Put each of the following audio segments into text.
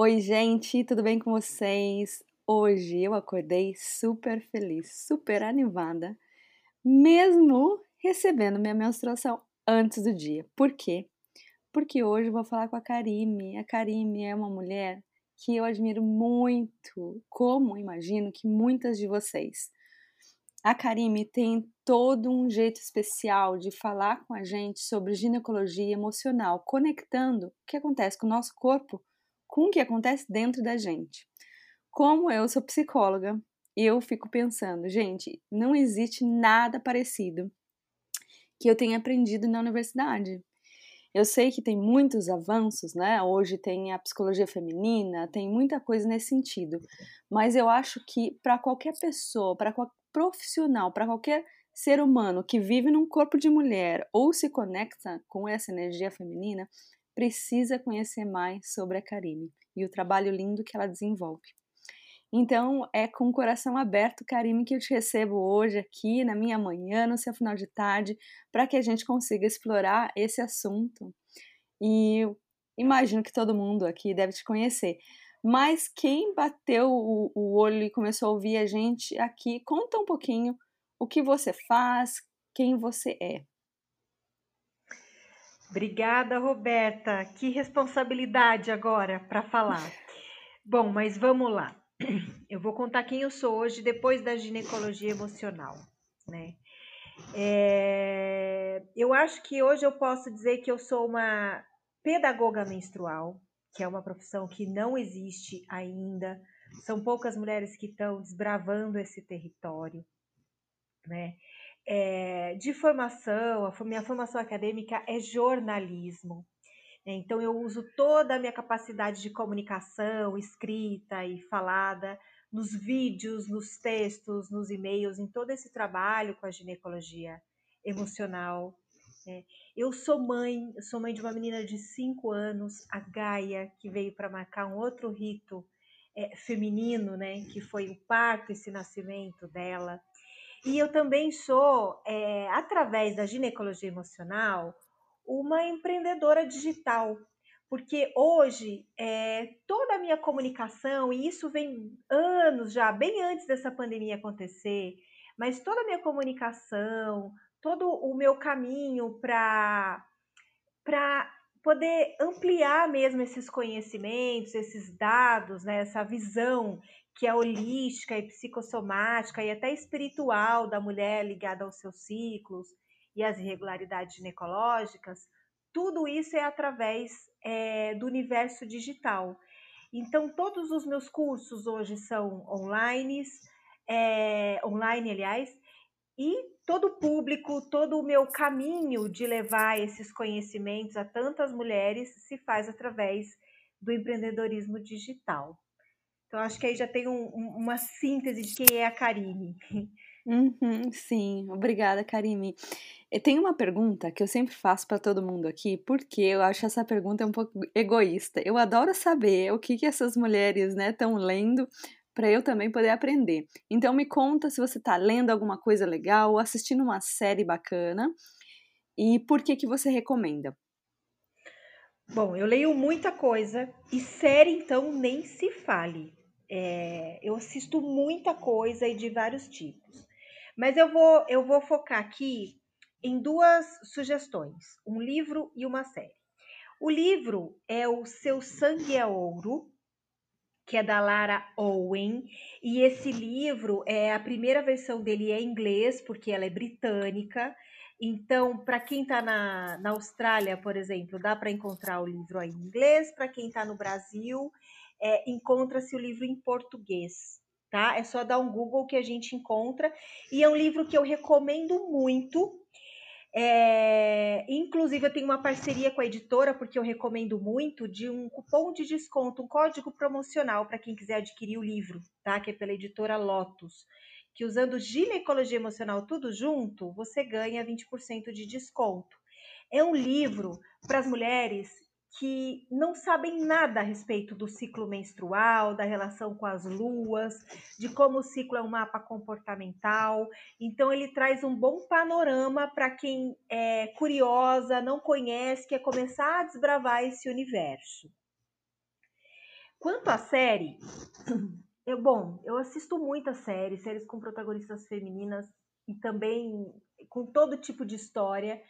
Oi, gente, tudo bem com vocês? Hoje eu acordei super feliz, super animada, mesmo recebendo minha menstruação antes do dia. Por quê? Porque hoje eu vou falar com a Karime. A Karime é uma mulher que eu admiro muito, como imagino que muitas de vocês. A Karime tem todo um jeito especial de falar com a gente sobre ginecologia emocional, conectando o que acontece com o nosso corpo com o que acontece dentro da gente. Como eu sou psicóloga, eu fico pensando, gente, não existe nada parecido que eu tenha aprendido na universidade. Eu sei que tem muitos avanços, né? Hoje tem a psicologia feminina, tem muita coisa nesse sentido. Mas eu acho que para qualquer pessoa, para qualquer profissional, para qualquer ser humano que vive num corpo de mulher ou se conecta com essa energia feminina, precisa conhecer mais sobre a Karime e o trabalho lindo que ela desenvolve. Então, é com o coração aberto, Karime, que eu te recebo hoje aqui na minha manhã, no seu final de tarde, para que a gente consiga explorar esse assunto. E imagino que todo mundo aqui deve te conhecer. Mas quem bateu o, o olho e começou a ouvir a gente aqui, conta um pouquinho o que você faz, quem você é. Obrigada, Roberta. Que responsabilidade agora para falar. Bom, mas vamos lá. Eu vou contar quem eu sou hoje depois da ginecologia emocional, né? É, eu acho que hoje eu posso dizer que eu sou uma pedagoga menstrual, que é uma profissão que não existe ainda. São poucas mulheres que estão desbravando esse território, né? É, de formação, a minha formação acadêmica é jornalismo. Né? Então, eu uso toda a minha capacidade de comunicação, escrita e falada, nos vídeos, nos textos, nos e-mails, em todo esse trabalho com a ginecologia emocional. Né? Eu sou mãe, sou mãe de uma menina de 5 anos, a Gaia, que veio para marcar um outro rito é, feminino, né? que foi o parto, esse nascimento dela. E eu também sou, é, através da ginecologia emocional, uma empreendedora digital, porque hoje é, toda a minha comunicação, e isso vem anos já, bem antes dessa pandemia acontecer, mas toda a minha comunicação, todo o meu caminho para poder ampliar mesmo esses conhecimentos, esses dados, né, essa visão que é holística e psicossomática e até espiritual da mulher ligada aos seus ciclos e às irregularidades ginecológicas, tudo isso é através é, do universo digital. Então, todos os meus cursos hoje são online, é, online, aliás, e todo o público, todo o meu caminho de levar esses conhecimentos a tantas mulheres se faz através do empreendedorismo digital. Então, acho que aí já tem um, uma síntese de quem é a Karine. Uhum, sim, obrigada, Karime. Tem uma pergunta que eu sempre faço para todo mundo aqui, porque eu acho essa pergunta um pouco egoísta. Eu adoro saber o que, que essas mulheres estão né, lendo para eu também poder aprender. Então, me conta se você está lendo alguma coisa legal, assistindo uma série bacana e por que, que você recomenda. Bom, eu leio muita coisa e série, então, nem se fale. É, eu assisto muita coisa e de vários tipos. Mas eu vou, eu vou focar aqui em duas sugestões: um livro e uma série. O livro é o Seu Sangue é Ouro, que é da Lara Owen, e esse livro é a primeira versão dele é em inglês, porque ela é britânica. Então, para quem está na, na Austrália, por exemplo, dá para encontrar o livro em inglês. Para quem está no Brasil, é, encontra-se o livro em português. tá? É só dar um Google que a gente encontra. E é um livro que eu recomendo muito. É, inclusive, eu tenho uma parceria com a editora, porque eu recomendo muito, de um cupom de desconto, um código promocional para quem quiser adquirir o livro, tá? Que é pela editora Lotus. Que usando ginecologia emocional tudo junto, você ganha 20% de desconto. É um livro para as mulheres que não sabem nada a respeito do ciclo menstrual, da relação com as luas, de como o ciclo é um mapa comportamental. Então, ele traz um bom panorama para quem é curiosa, não conhece, quer começar a desbravar esse universo. Quanto à série, eu, bom, eu assisto muitas séries, séries com protagonistas femininas e também com todo tipo de história.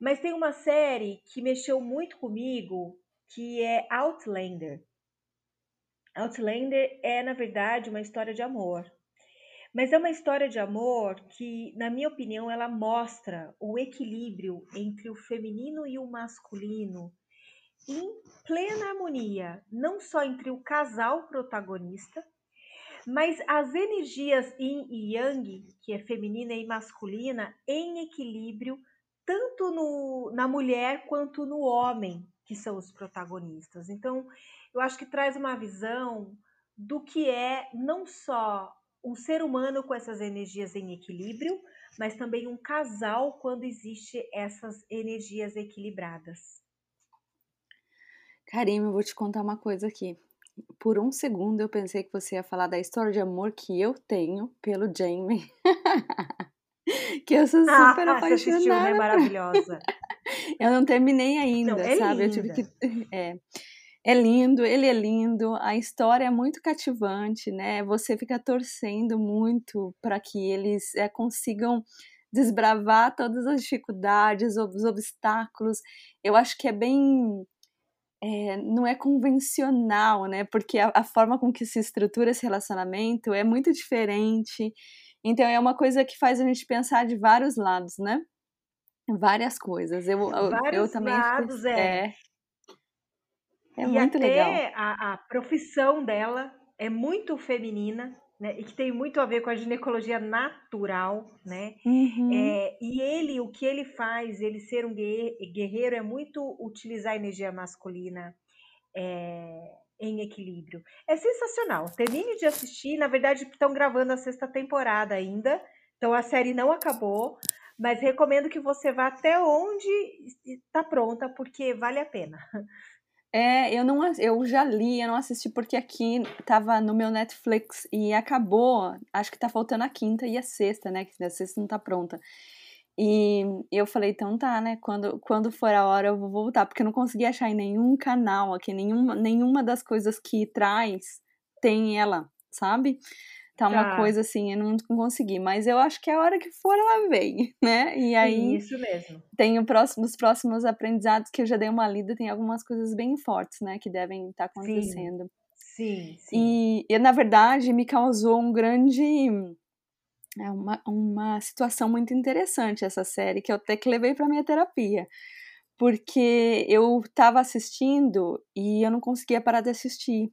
Mas tem uma série que mexeu muito comigo, que é Outlander. Outlander é, na verdade, uma história de amor. Mas é uma história de amor que, na minha opinião, ela mostra o equilíbrio entre o feminino e o masculino em plena harmonia, não só entre o casal protagonista, mas as energias yin e yang, que é feminina e masculina, em equilíbrio tanto no, na mulher quanto no homem, que são os protagonistas. Então, eu acho que traz uma visão do que é não só um ser humano com essas energias em equilíbrio, mas também um casal quando existe essas energias equilibradas. Karima, eu vou te contar uma coisa aqui. Por um segundo eu pensei que você ia falar da história de amor que eu tenho pelo Jamie. que eu sou ah, super ah, apaixonada. Você assistiu, né? Maravilhosa. eu não terminei ainda, não, é sabe? Linda. Eu tive que. É, é lindo, ele é lindo, a história é muito cativante, né? Você fica torcendo muito para que eles é, consigam desbravar todas as dificuldades, os obstáculos. Eu acho que é bem. É, não é convencional, né? Porque a, a forma com que se estrutura esse relacionamento é muito diferente. Então é uma coisa que faz a gente pensar de vários lados, né? Várias coisas. Eu, Vários eu também lados, é. é. É, muito até legal. A, a profissão dela é muito feminina, né? E que tem muito a ver com a ginecologia natural, né? Uhum. É, e ele, o que ele faz, ele ser um guerreiro, é muito utilizar a energia masculina. É, em equilíbrio. É sensacional. Termine de assistir. Na verdade, estão gravando a sexta temporada ainda. Então a série não acabou. Mas recomendo que você vá até onde está pronta, porque vale a pena. É, eu não eu já li, eu não assisti porque aqui estava no meu Netflix e acabou. Acho que está faltando a quinta e a sexta, né? Que a sexta não está pronta. E eu falei, então tá, né? Quando, quando for a hora eu vou voltar, porque eu não consegui achar em nenhum canal aqui, nenhuma, nenhuma das coisas que traz tem ela, sabe? Tá uma tá. coisa assim, eu não consegui, mas eu acho que é a hora que for ela vem, né? E aí. Isso mesmo. Tem o próximo, os próximos aprendizados que eu já dei uma lida, tem algumas coisas bem fortes, né? Que devem estar tá acontecendo. Sim, sim. sim. E, e, na verdade, me causou um grande é uma, uma situação muito interessante essa série, que eu até que levei para minha terapia. Porque eu estava assistindo e eu não conseguia parar de assistir.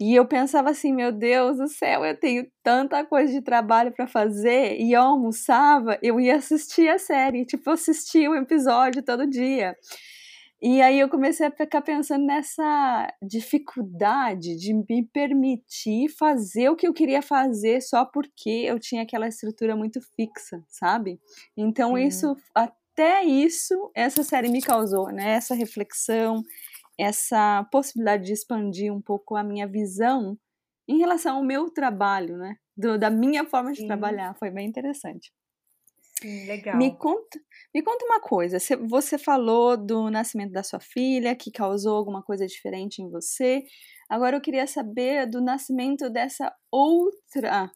E eu pensava assim, meu Deus do céu, eu tenho tanta coisa de trabalho para fazer. E eu almoçava, eu ia assistir a série, tipo, assistia o episódio todo dia. E aí eu comecei a ficar pensando nessa dificuldade de me permitir fazer o que eu queria fazer só porque eu tinha aquela estrutura muito fixa, sabe? Então Sim. isso até isso essa série me causou, né? Essa reflexão, essa possibilidade de expandir um pouco a minha visão em relação ao meu trabalho, né? Do, da minha forma de Sim. trabalhar, foi bem interessante. Sim, legal. Me conta, me conta uma coisa. Você falou do nascimento da sua filha, que causou alguma coisa diferente em você. Agora eu queria saber do nascimento dessa outra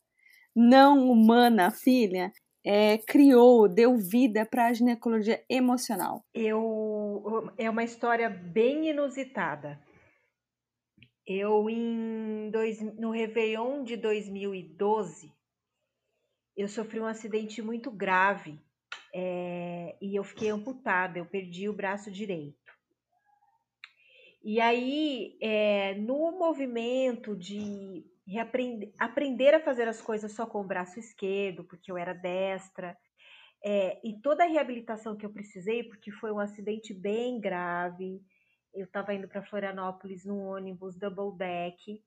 não humana filha. É, criou, deu vida para a ginecologia emocional. Eu é uma história bem inusitada. Eu em dois, no Réveillon de 2012 eu sofri um acidente muito grave é, e eu fiquei amputada, eu perdi o braço direito. E aí, é, no movimento de reaprender, aprender a fazer as coisas só com o braço esquerdo, porque eu era destra, é, e toda a reabilitação que eu precisei, porque foi um acidente bem grave. Eu estava indo para Florianópolis num ônibus double deck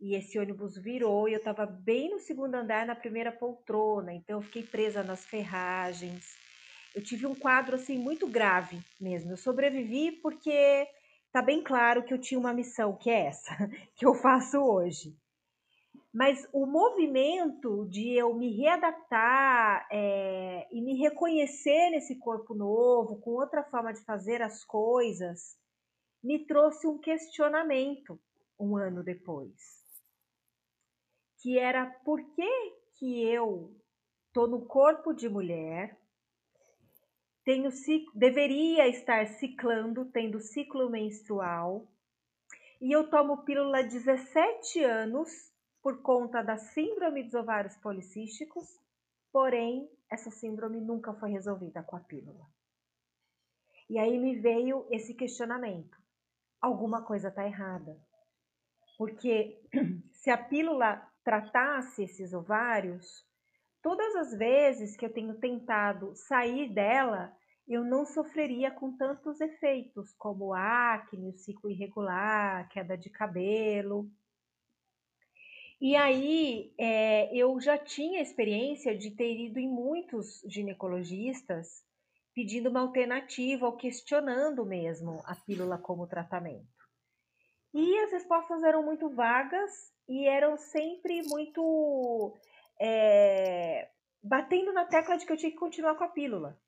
e esse ônibus virou e eu estava bem no segundo andar, na primeira poltrona, então eu fiquei presa nas ferragens. Eu tive um quadro assim muito grave mesmo. Eu sobrevivi porque tá bem claro que eu tinha uma missão, que é essa, que eu faço hoje. Mas o movimento de eu me readaptar é, e me reconhecer nesse corpo novo, com outra forma de fazer as coisas, me trouxe um questionamento um ano depois. Que era por que, que eu estou no corpo de mulher, tenho deveria estar ciclando, tendo ciclo menstrual, e eu tomo pílula há 17 anos por conta da síndrome dos ovários policísticos, porém, essa síndrome nunca foi resolvida com a pílula. E aí me veio esse questionamento: alguma coisa está errada. Porque se a pílula tratasse esses ovários, todas as vezes que eu tenho tentado sair dela, eu não sofreria com tantos efeitos, como acne, o ciclo irregular, queda de cabelo. E aí é, eu já tinha experiência de ter ido em muitos ginecologistas pedindo uma alternativa ou questionando mesmo a pílula como tratamento. E as respostas eram muito vagas e eram sempre muito é, batendo na tecla de que eu tinha que continuar com a pílula.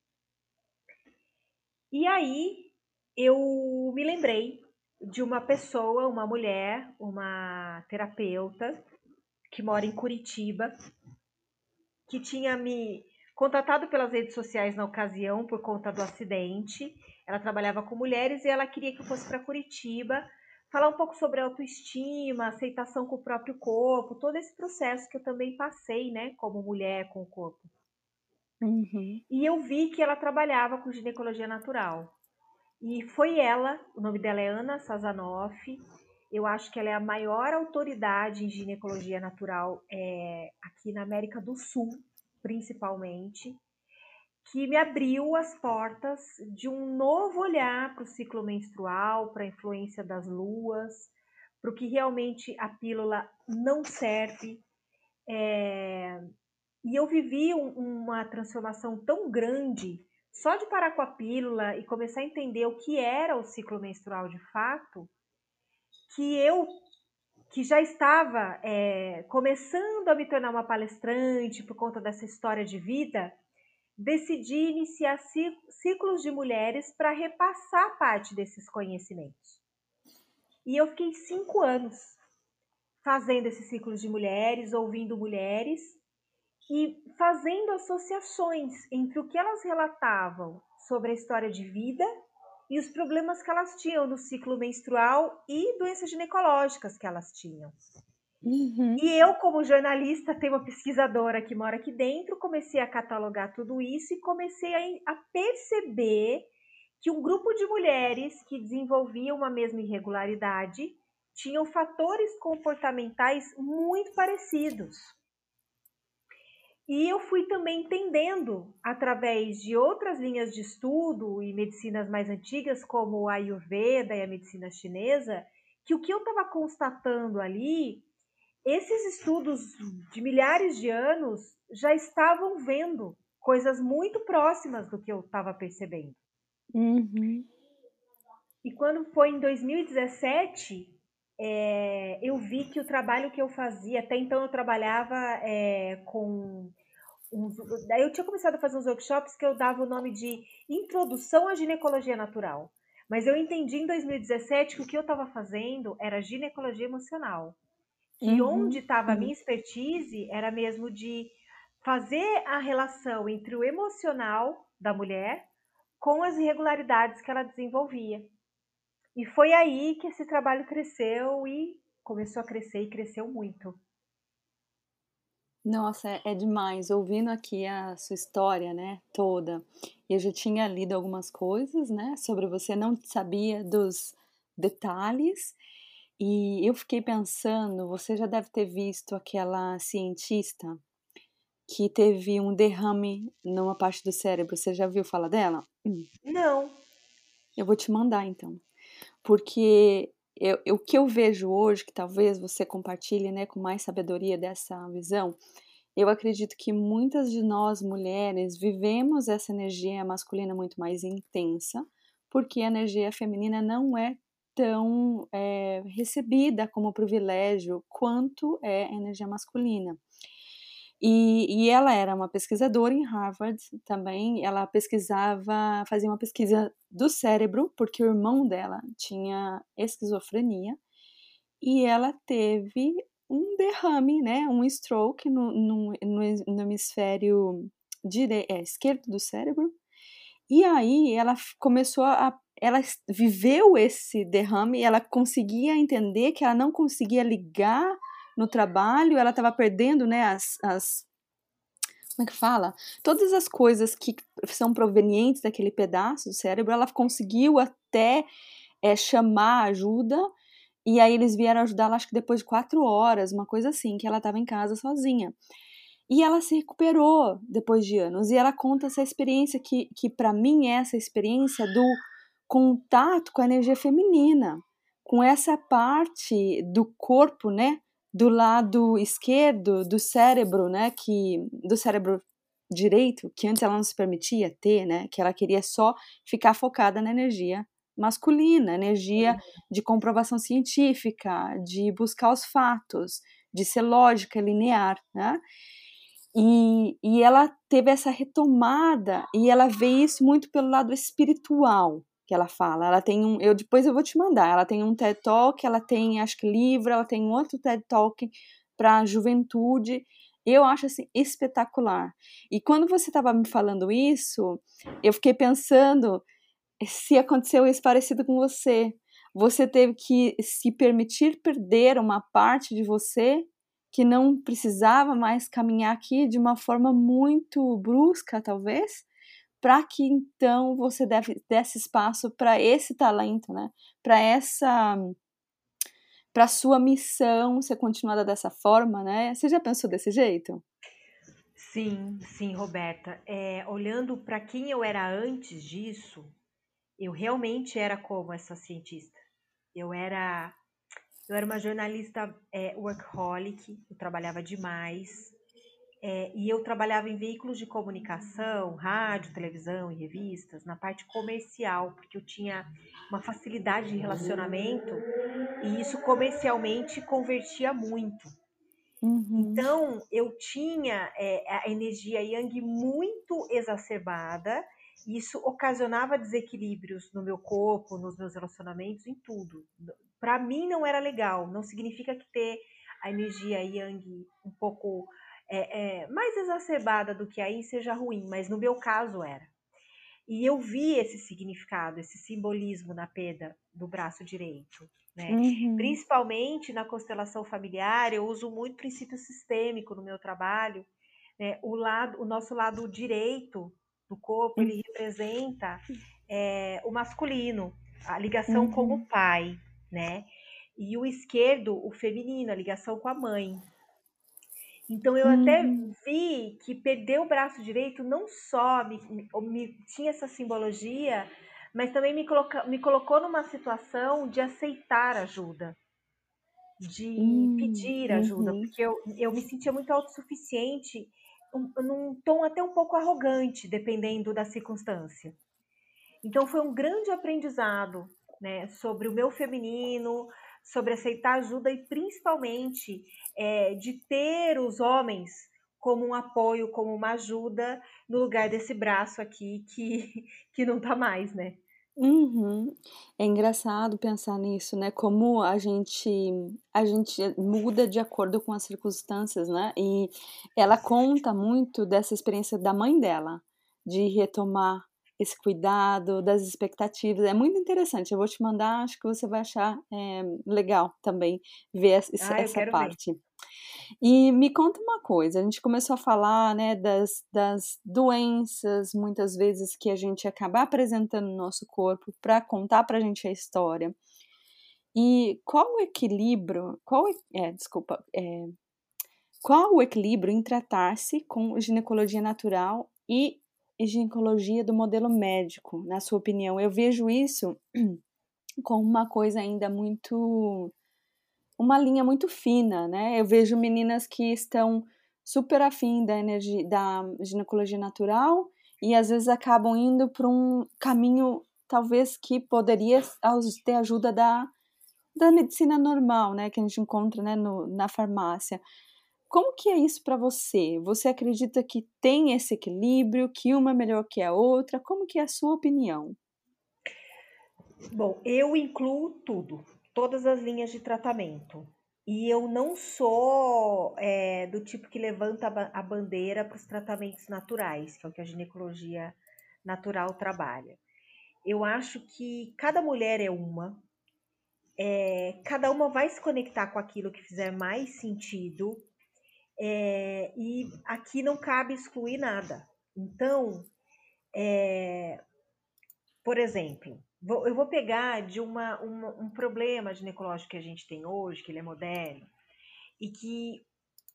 E aí eu me lembrei de uma pessoa, uma mulher, uma terapeuta, que mora em Curitiba, que tinha me contatado pelas redes sociais na ocasião por conta do acidente. Ela trabalhava com mulheres e ela queria que eu fosse para Curitiba falar um pouco sobre autoestima, aceitação com o próprio corpo, todo esse processo que eu também passei, né, como mulher com o corpo. Uhum. E eu vi que ela trabalhava com ginecologia natural. E foi ela, o nome dela é Ana Sazanoff, eu acho que ela é a maior autoridade em ginecologia natural é, aqui na América do Sul, principalmente, que me abriu as portas de um novo olhar para o ciclo menstrual, para a influência das luas, para o que realmente a pílula não serve. É, e eu vivi um, uma transformação tão grande só de parar com a pílula e começar a entender o que era o ciclo menstrual de fato que eu, que já estava é, começando a me tornar uma palestrante por conta dessa história de vida, decidi iniciar ciclos de mulheres para repassar parte desses conhecimentos. E eu fiquei cinco anos fazendo esses ciclos de mulheres, ouvindo mulheres e fazendo associações entre o que elas relatavam sobre a história de vida e os problemas que elas tinham no ciclo menstrual e doenças ginecológicas que elas tinham. Uhum. E eu, como jornalista, tenho uma pesquisadora que mora aqui dentro, comecei a catalogar tudo isso e comecei a, a perceber que um grupo de mulheres que desenvolviam uma mesma irregularidade tinham fatores comportamentais muito parecidos. E eu fui também entendendo, através de outras linhas de estudo e medicinas mais antigas, como a Ayurveda e a medicina chinesa, que o que eu estava constatando ali, esses estudos de milhares de anos já estavam vendo coisas muito próximas do que eu estava percebendo. Uhum. E quando foi em 2017, é, eu vi que o trabalho que eu fazia, até então eu trabalhava é, com uns, eu tinha começado a fazer uns workshops que eu dava o nome de Introdução à Ginecologia Natural. Mas eu entendi em 2017 que o que eu estava fazendo era ginecologia emocional. E uhum, onde estava a minha expertise era mesmo de fazer a relação entre o emocional da mulher com as irregularidades que ela desenvolvia. E foi aí que esse trabalho cresceu e começou a crescer e cresceu muito. Nossa, é, é demais. Ouvindo aqui a sua história, né, toda. Eu já tinha lido algumas coisas, né, sobre você, não sabia dos detalhes. E eu fiquei pensando, você já deve ter visto aquela cientista que teve um derrame numa parte do cérebro. Você já viu falar dela? Não. Eu vou te mandar então. Porque eu, eu, o que eu vejo hoje, que talvez você compartilhe né, com mais sabedoria dessa visão, eu acredito que muitas de nós mulheres vivemos essa energia masculina muito mais intensa, porque a energia feminina não é tão é, recebida como privilégio quanto é a energia masculina. E, e, ela era uma pesquisadora em Harvard também. Ela pesquisava, fazia uma pesquisa do cérebro, porque o irmão dela tinha esquizofrenia. E ela teve um derrame, né, um stroke no, no, no, hemisfério dire... é, esquerdo do cérebro. E aí ela começou a. Ela viveu esse derrame, ela conseguia entender que ela não conseguia ligar no trabalho, ela estava perdendo, né, as, as como é que fala? Todas as coisas que são provenientes daquele pedaço do cérebro, ela conseguiu até é, chamar ajuda, e aí eles vieram ajudá-la, acho que depois de quatro horas, uma coisa assim, que ela estava em casa sozinha. E ela se recuperou depois de anos, e ela conta essa experiência que, que para mim é essa experiência do contato com a energia feminina, com essa parte do corpo, né, do lado esquerdo do cérebro, né, que do cérebro direito, que antes ela não se permitia ter, né, que ela queria só ficar focada na energia masculina, energia de comprovação científica, de buscar os fatos, de ser lógica, linear, né? E, e ela teve essa retomada e ela vê isso muito pelo lado espiritual, que ela fala. Ela tem um, eu depois eu vou te mandar. Ela tem um TED Talk, ela tem acho que livro, ela tem outro TED Talk para juventude. Eu acho assim espetacular. E quando você estava me falando isso, eu fiquei pensando se aconteceu isso parecido com você. Você teve que se permitir perder uma parte de você que não precisava mais caminhar aqui de uma forma muito brusca, talvez, para que então você deve, desse espaço para esse talento, né? Para essa para sua missão ser continuada dessa forma, né? Você já pensou desse jeito? Sim, sim, Roberta. É, olhando para quem eu era antes disso, eu realmente era como essa cientista. Eu era eu era uma jornalista é, workaholic, eu trabalhava demais, é, e eu trabalhava em veículos de comunicação, rádio, televisão e revistas, na parte comercial, porque eu tinha uma facilidade de relacionamento e isso comercialmente convertia muito. Uhum. Então, eu tinha é, a energia yang muito exacerbada, e isso ocasionava desequilíbrios no meu corpo, nos meus relacionamentos, em tudo. Para mim não era legal, não significa que ter a energia yang um pouco é, é, mais exacerbada do que aí seja ruim, mas no meu caso era. E eu vi esse significado, esse simbolismo na perda do braço direito. Né? Uhum. Principalmente na constelação familiar, eu uso muito princípio sistêmico no meu trabalho. Né? O, lado, o nosso lado direito do corpo, ele representa é, o masculino, a ligação uhum. com o pai, né? E o esquerdo, o feminino, a ligação com a mãe. Então eu uhum. até vi que perder o braço direito não só me, me tinha essa simbologia, mas também me, coloca, me colocou numa situação de aceitar ajuda, de uhum. pedir ajuda, uhum. porque eu, eu me sentia muito autossuficiente, um, num tom até um pouco arrogante, dependendo da circunstância. Então foi um grande aprendizado né, sobre o meu feminino, sobre aceitar ajuda e principalmente é, de ter os homens como um apoio, como uma ajuda no lugar desse braço aqui que, que não tá mais, né? Uhum. É engraçado pensar nisso, né? Como a gente a gente muda de acordo com as circunstâncias, né? E ela conta muito dessa experiência da mãe dela, de retomar esse cuidado, das expectativas. É muito interessante. Eu vou te mandar, acho que você vai achar é, legal também ver essa, ah, essa parte. Ver. E me conta uma coisa, a gente começou a falar né, das, das doenças, muitas vezes, que a gente acaba apresentando no nosso corpo para contar para a gente a história. E qual o equilíbrio, qual, é, desculpa, é, qual o equilíbrio em tratar-se com ginecologia natural e ginecologia do modelo médico, na sua opinião? Eu vejo isso como uma coisa ainda muito. uma linha muito fina, né? Eu vejo meninas que estão super afim da energia da ginecologia natural e às vezes acabam indo para um caminho talvez que poderia ter ajuda da, da medicina normal, né, que a gente encontra né, no, na farmácia. Como que é isso para você? Você acredita que tem esse equilíbrio, que uma é melhor que a outra? Como que é a sua opinião? Bom, eu incluo tudo, todas as linhas de tratamento. E eu não sou é, do tipo que levanta a bandeira para os tratamentos naturais, que é o que a ginecologia natural trabalha. Eu acho que cada mulher é uma, é, cada uma vai se conectar com aquilo que fizer mais sentido, é, e aqui não cabe excluir nada. Então, é, por exemplo, Vou, eu vou pegar de uma, uma, um problema ginecológico que a gente tem hoje, que ele é moderno, e que,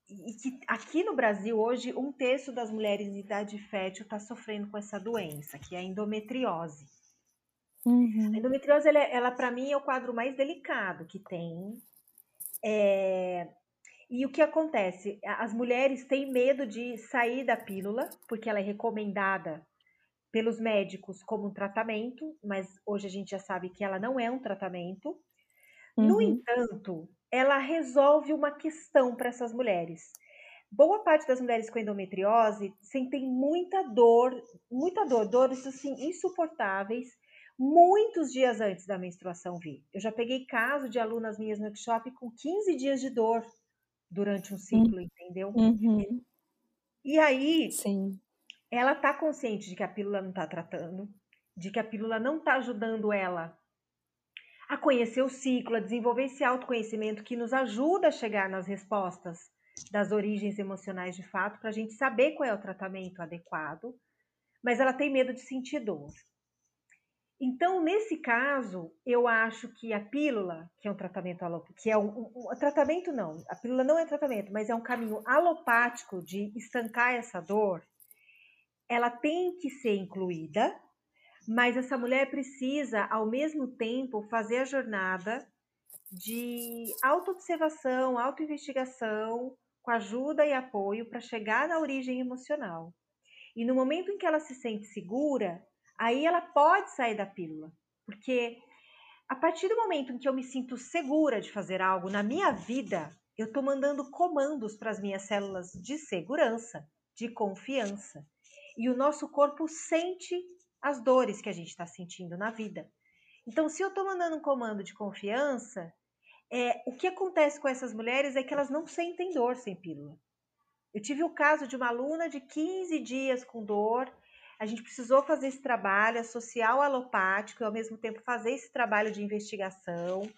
e que aqui no Brasil hoje um terço das mulheres de idade fértil está sofrendo com essa doença, que é a endometriose. Uhum. A endometriose, ela, ela para mim, é o quadro mais delicado que tem. É, e o que acontece? As mulheres têm medo de sair da pílula, porque ela é recomendada pelos médicos como um tratamento, mas hoje a gente já sabe que ela não é um tratamento. Uhum. No entanto, ela resolve uma questão para essas mulheres. Boa parte das mulheres com endometriose sentem muita dor, muita dor, dores assim insuportáveis, muitos dias antes da menstruação vir. Eu já peguei caso de alunas minhas no workshop com 15 dias de dor durante um ciclo, uhum. entendeu? Uhum. E aí, Sim ela está consciente de que a pílula não está tratando, de que a pílula não está ajudando ela a conhecer o ciclo, a desenvolver esse autoconhecimento que nos ajuda a chegar nas respostas das origens emocionais de fato, para a gente saber qual é o tratamento adequado, mas ela tem medo de sentir dor. Então, nesse caso, eu acho que a pílula, que é um tratamento alopático, que é um, um, um, tratamento não, a pílula não é tratamento, mas é um caminho alopático de estancar essa dor, ela tem que ser incluída, mas essa mulher precisa, ao mesmo tempo, fazer a jornada de autoobservação, autoinvestigação, com ajuda e apoio para chegar na origem emocional. E no momento em que ela se sente segura, aí ela pode sair da pílula, porque a partir do momento em que eu me sinto segura de fazer algo na minha vida, eu estou mandando comandos para as minhas células de segurança, de confiança e o nosso corpo sente as dores que a gente está sentindo na vida. Então, se eu estou mandando um comando de confiança, é, o que acontece com essas mulheres é que elas não sentem dor sem pílula. Eu tive o caso de uma aluna de 15 dias com dor. A gente precisou fazer esse trabalho associar o alopático e ao mesmo tempo fazer esse trabalho de investigação,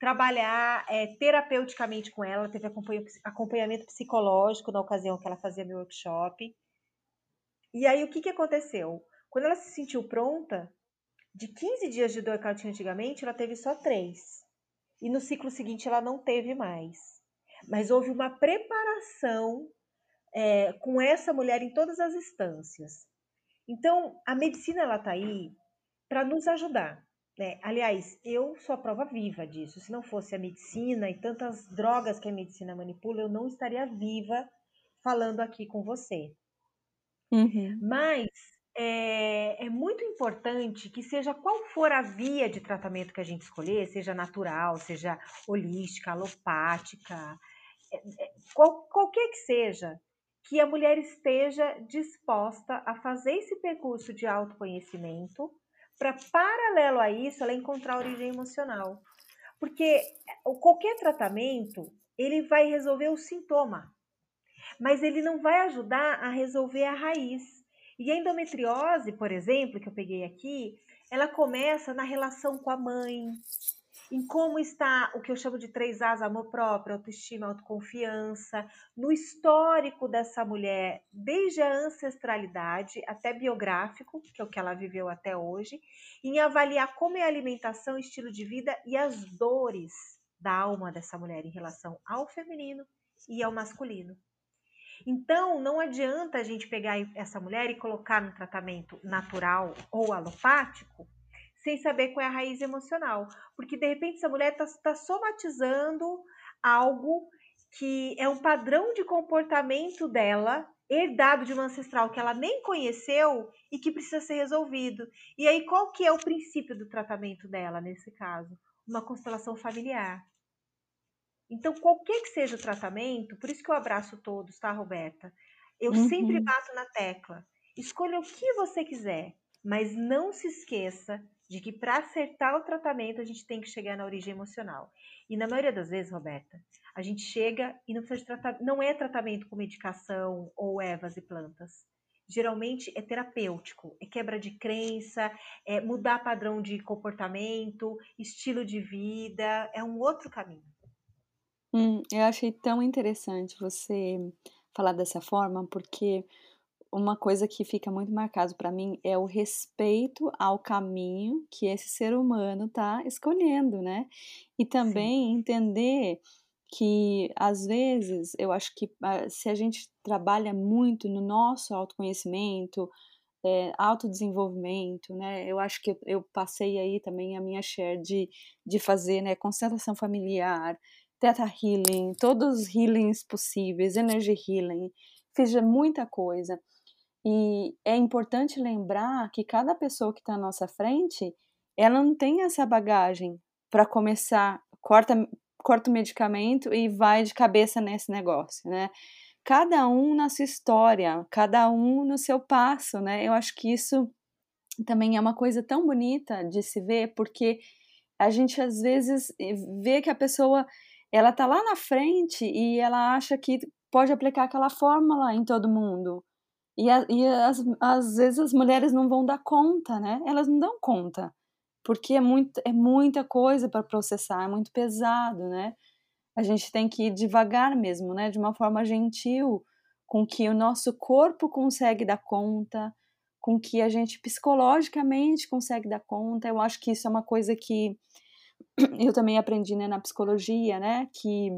trabalhar é, terapeuticamente com ela. Teve acompanhamento psicológico na ocasião que ela fazia meu workshop. E aí, o que, que aconteceu? Quando ela se sentiu pronta, de 15 dias de dor que antigamente, ela teve só 3. E no ciclo seguinte, ela não teve mais. Mas houve uma preparação é, com essa mulher em todas as instâncias. Então, a medicina ela está aí para nos ajudar. Né? Aliás, eu sou a prova viva disso. Se não fosse a medicina e tantas drogas que a medicina manipula, eu não estaria viva falando aqui com você. Uhum. Mas é, é, muito importante que seja qual for a via de tratamento que a gente escolher, seja natural, seja holística, alopática, é, é, qual, qualquer que seja, que a mulher esteja disposta a fazer esse percurso de autoconhecimento para, paralelo a isso, ela encontrar a origem emocional. Porque qualquer tratamento, ele vai resolver o sintoma, mas ele não vai ajudar a resolver a raiz. E a endometriose, por exemplo, que eu peguei aqui, ela começa na relação com a mãe, em como está o que eu chamo de três As, amor próprio, autoestima, autoconfiança, no histórico dessa mulher, desde a ancestralidade até biográfico, que é o que ela viveu até hoje, em avaliar como é a alimentação, estilo de vida e as dores da alma dessa mulher em relação ao feminino e ao masculino. Então, não adianta a gente pegar essa mulher e colocar no tratamento natural ou alopático sem saber qual é a raiz emocional. Porque de repente essa mulher está tá somatizando algo que é um padrão de comportamento dela, herdado de uma ancestral que ela nem conheceu e que precisa ser resolvido. E aí, qual que é o princípio do tratamento dela nesse caso? Uma constelação familiar. Então, qualquer que seja o tratamento, por isso que eu abraço todos, tá, Roberta? Eu uhum. sempre bato na tecla. Escolha o que você quiser, mas não se esqueça de que para acertar o tratamento a gente tem que chegar na origem emocional. E na maioria das vezes, Roberta, a gente chega e não precisa de tratamento, não é tratamento com medicação ou ervas e plantas. Geralmente é terapêutico, é quebra de crença, é mudar padrão de comportamento, estilo de vida, é um outro caminho. Hum, eu achei tão interessante você falar dessa forma, porque uma coisa que fica muito marcado para mim é o respeito ao caminho que esse ser humano está escolhendo, né? E também Sim. entender que às vezes eu acho que ah, se a gente trabalha muito no nosso autoconhecimento, é, autodesenvolvimento, né? Eu acho que eu, eu, passei aí também a minha share de, de fazer, né, concentração familiar, Theta Healing, todos os healings possíveis, Energy Healing, fiz muita coisa. E é importante lembrar que cada pessoa que está à nossa frente, ela não tem essa bagagem para começar, corta, corta o medicamento e vai de cabeça nesse negócio, né? Cada um na sua história, cada um no seu passo, né? Eu acho que isso também é uma coisa tão bonita de se ver, porque a gente às vezes vê que a pessoa ela tá lá na frente e ela acha que pode aplicar aquela fórmula em todo mundo. E, a, e as, às vezes as mulheres não vão dar conta, né? Elas não dão conta, porque é, muito, é muita coisa para processar, é muito pesado, né? A gente tem que ir devagar mesmo, né? De uma forma gentil, com que o nosso corpo consegue dar conta, com que a gente psicologicamente consegue dar conta. Eu acho que isso é uma coisa que eu também aprendi né, na psicologia, né, que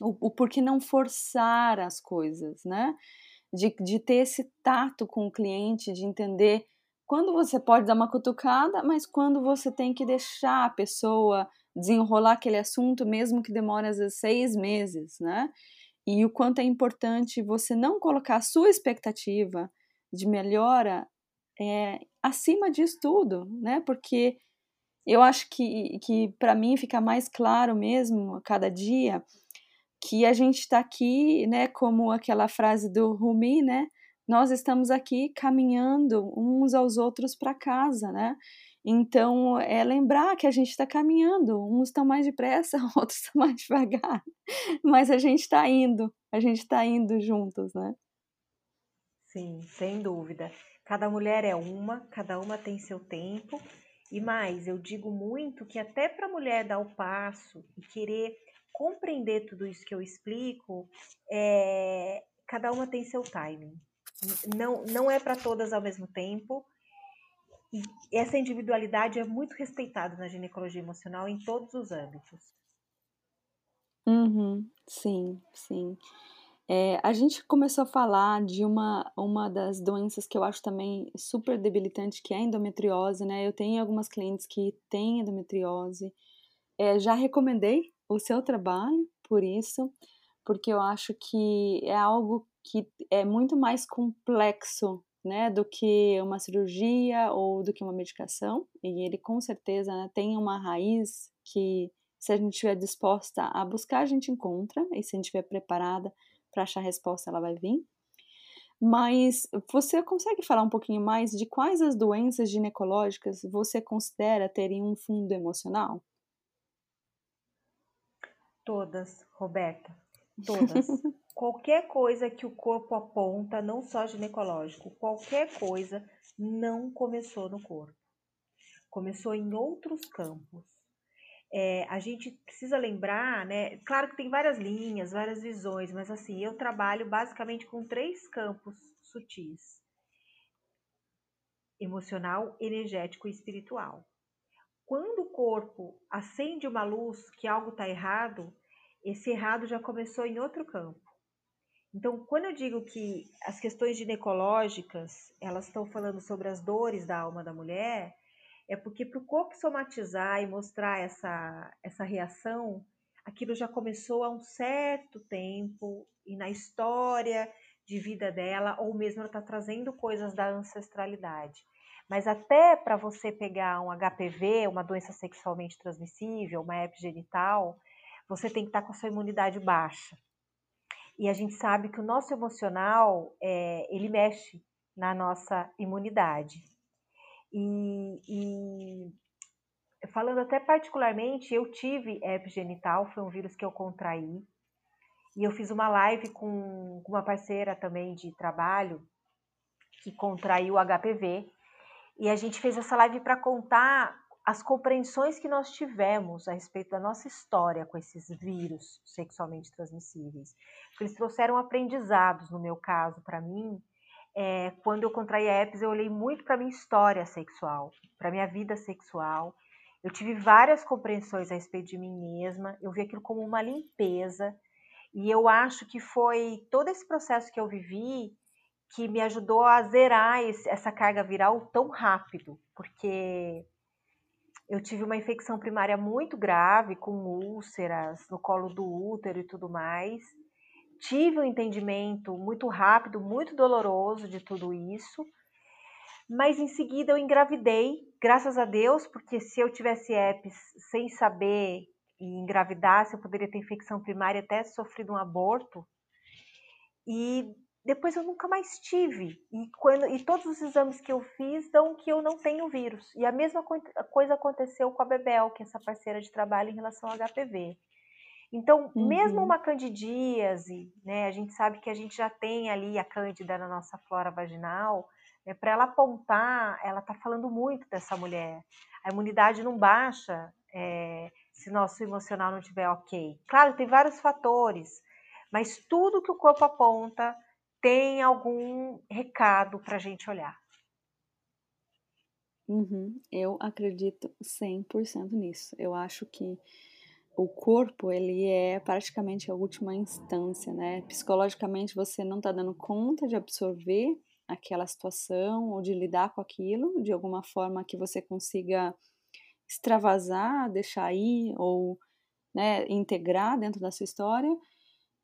o, o porquê não forçar as coisas, né, de, de ter esse tato com o cliente, de entender quando você pode dar uma cutucada, mas quando você tem que deixar a pessoa desenrolar aquele assunto, mesmo que demore às vezes seis meses, né? E o quanto é importante você não colocar a sua expectativa de melhora é, acima disso tudo, né? Porque eu acho que, que para mim fica mais claro mesmo a cada dia que a gente está aqui, né, como aquela frase do Rumi, né, nós estamos aqui caminhando uns aos outros para casa, né? Então, é lembrar que a gente está caminhando, uns estão mais depressa, outros estão mais devagar, mas a gente está indo, a gente está indo juntos, né? Sim, sem dúvida. Cada mulher é uma, cada uma tem seu tempo e mais, eu digo muito que até para a mulher dar o passo e querer compreender tudo isso que eu explico, é, cada uma tem seu timing. Não, não é para todas ao mesmo tempo. E essa individualidade é muito respeitada na ginecologia emocional em todos os âmbitos. Uhum, sim, sim. É, a gente começou a falar de uma, uma das doenças que eu acho também super debilitante, que é a endometriose, né? Eu tenho algumas clientes que têm endometriose. É, já recomendei o seu trabalho por isso, porque eu acho que é algo que é muito mais complexo, né, do que uma cirurgia ou do que uma medicação. E ele com certeza né, tem uma raiz que, se a gente estiver disposta a buscar, a gente encontra, e se a gente estiver preparada para achar a resposta, ela vai vir. Mas você consegue falar um pouquinho mais de quais as doenças ginecológicas você considera terem um fundo emocional? Todas, Roberta, todas. qualquer coisa que o corpo aponta, não só ginecológico, qualquer coisa não começou no corpo. Começou em outros campos. é, a gente precisa lembrar, né? Claro que tem várias linhas, várias visões, mas assim, eu trabalho basicamente com três campos sutis: emocional, energético e espiritual. Quando o corpo acende uma luz que algo está errado, esse errado já começou em outro campo. Então, quando eu digo que as questões ginecológicas, elas estão falando sobre as dores da alma da mulher, é porque para o corpo somatizar e mostrar essa, essa reação, aquilo já começou há um certo tempo e na história de vida dela, ou mesmo ela está trazendo coisas da ancestralidade. Mas até para você pegar um HPV, uma doença sexualmente transmissível, uma herpes genital, você tem que estar tá com a sua imunidade baixa. E a gente sabe que o nosso emocional, é, ele mexe na nossa imunidade. E, e, falando até particularmente, eu tive herpes genital, foi um vírus que eu contraí. E eu fiz uma live com, com uma parceira também de trabalho que contraiu HPV. E a gente fez essa live para contar as compreensões que nós tivemos a respeito da nossa história com esses vírus sexualmente transmissíveis. Eles trouxeram aprendizados, no meu caso, para mim. É, quando eu contraí a herpes, eu olhei muito para minha história sexual, para minha vida sexual. Eu tive várias compreensões a respeito de mim mesma. Eu vi aquilo como uma limpeza. E eu acho que foi todo esse processo que eu vivi que me ajudou a zerar esse, essa carga viral tão rápido, porque eu tive uma infecção primária muito grave, com úlceras no colo do útero e tudo mais. Tive um entendimento muito rápido, muito doloroso de tudo isso. Mas em seguida eu engravidei, graças a Deus, porque se eu tivesse herpes sem saber e engravidasse, eu poderia ter infecção primária até sofrido um aborto. E depois eu nunca mais tive. E, quando, e todos os exames que eu fiz dão que eu não tenho vírus. E a mesma coisa aconteceu com a Bebel, que é essa parceira de trabalho em relação ao HPV. Então, uhum. mesmo uma candidíase, né, a gente sabe que a gente já tem ali a cândida na nossa flora vaginal, né, para ela apontar, ela está falando muito dessa mulher. A imunidade não baixa é, se nosso emocional não estiver ok. Claro, tem vários fatores, mas tudo que o corpo aponta tem algum recado para a gente olhar? Uhum, eu acredito 100% nisso. Eu acho que o corpo, ele é praticamente a última instância, né? Psicologicamente você não está dando conta de absorver aquela situação ou de lidar com aquilo de alguma forma que você consiga extravasar, deixar aí ou né, integrar dentro da sua história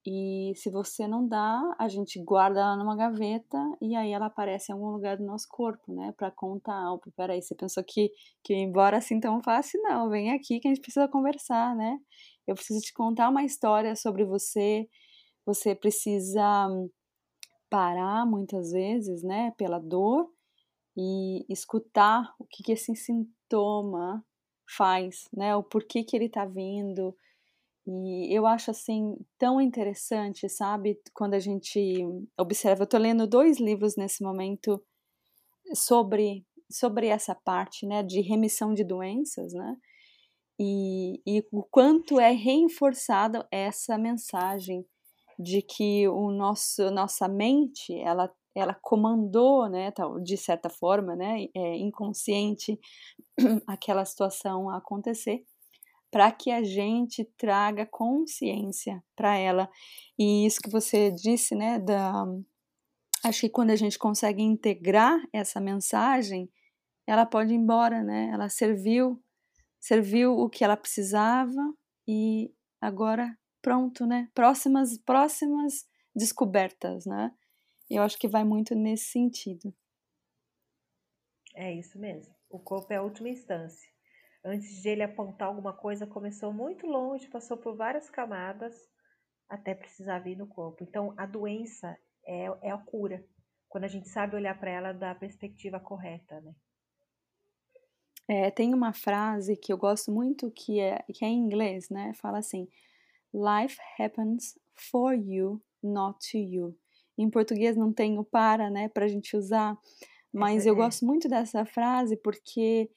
e se você não dá, a gente guarda ela numa gaveta e aí ela aparece em algum lugar do nosso corpo, né? Para contar, opa, peraí, você pensou que, que embora assim tão fácil, não, vem aqui que a gente precisa conversar, né? Eu preciso te contar uma história sobre você, você precisa parar muitas vezes, né, pela dor e escutar o que, que esse sintoma faz, né? O porquê que ele tá vindo, e eu acho assim tão interessante, sabe? Quando a gente observa, eu estou lendo dois livros nesse momento sobre sobre essa parte, né, de remissão de doenças, né? E, e o quanto é reforçada essa mensagem de que o nosso nossa mente ela ela comandou, né, de certa forma, né, é, inconsciente aquela situação acontecer para que a gente traga consciência para ela. E isso que você disse, né, da acho que quando a gente consegue integrar essa mensagem, ela pode ir embora, né? Ela serviu, serviu o que ela precisava e agora pronto, né? Próximas próximas descobertas, né? Eu acho que vai muito nesse sentido. É isso mesmo. O corpo é a última instância antes de ele apontar alguma coisa, começou muito longe, passou por várias camadas até precisar vir no corpo. Então, a doença é, é a cura, quando a gente sabe olhar para ela da perspectiva correta, né? É, tem uma frase que eu gosto muito que é, que é em inglês, né? Fala assim: Life happens for you, not to you. Em português não tem o para, né, para a gente usar, mas é, eu gosto muito dessa frase porque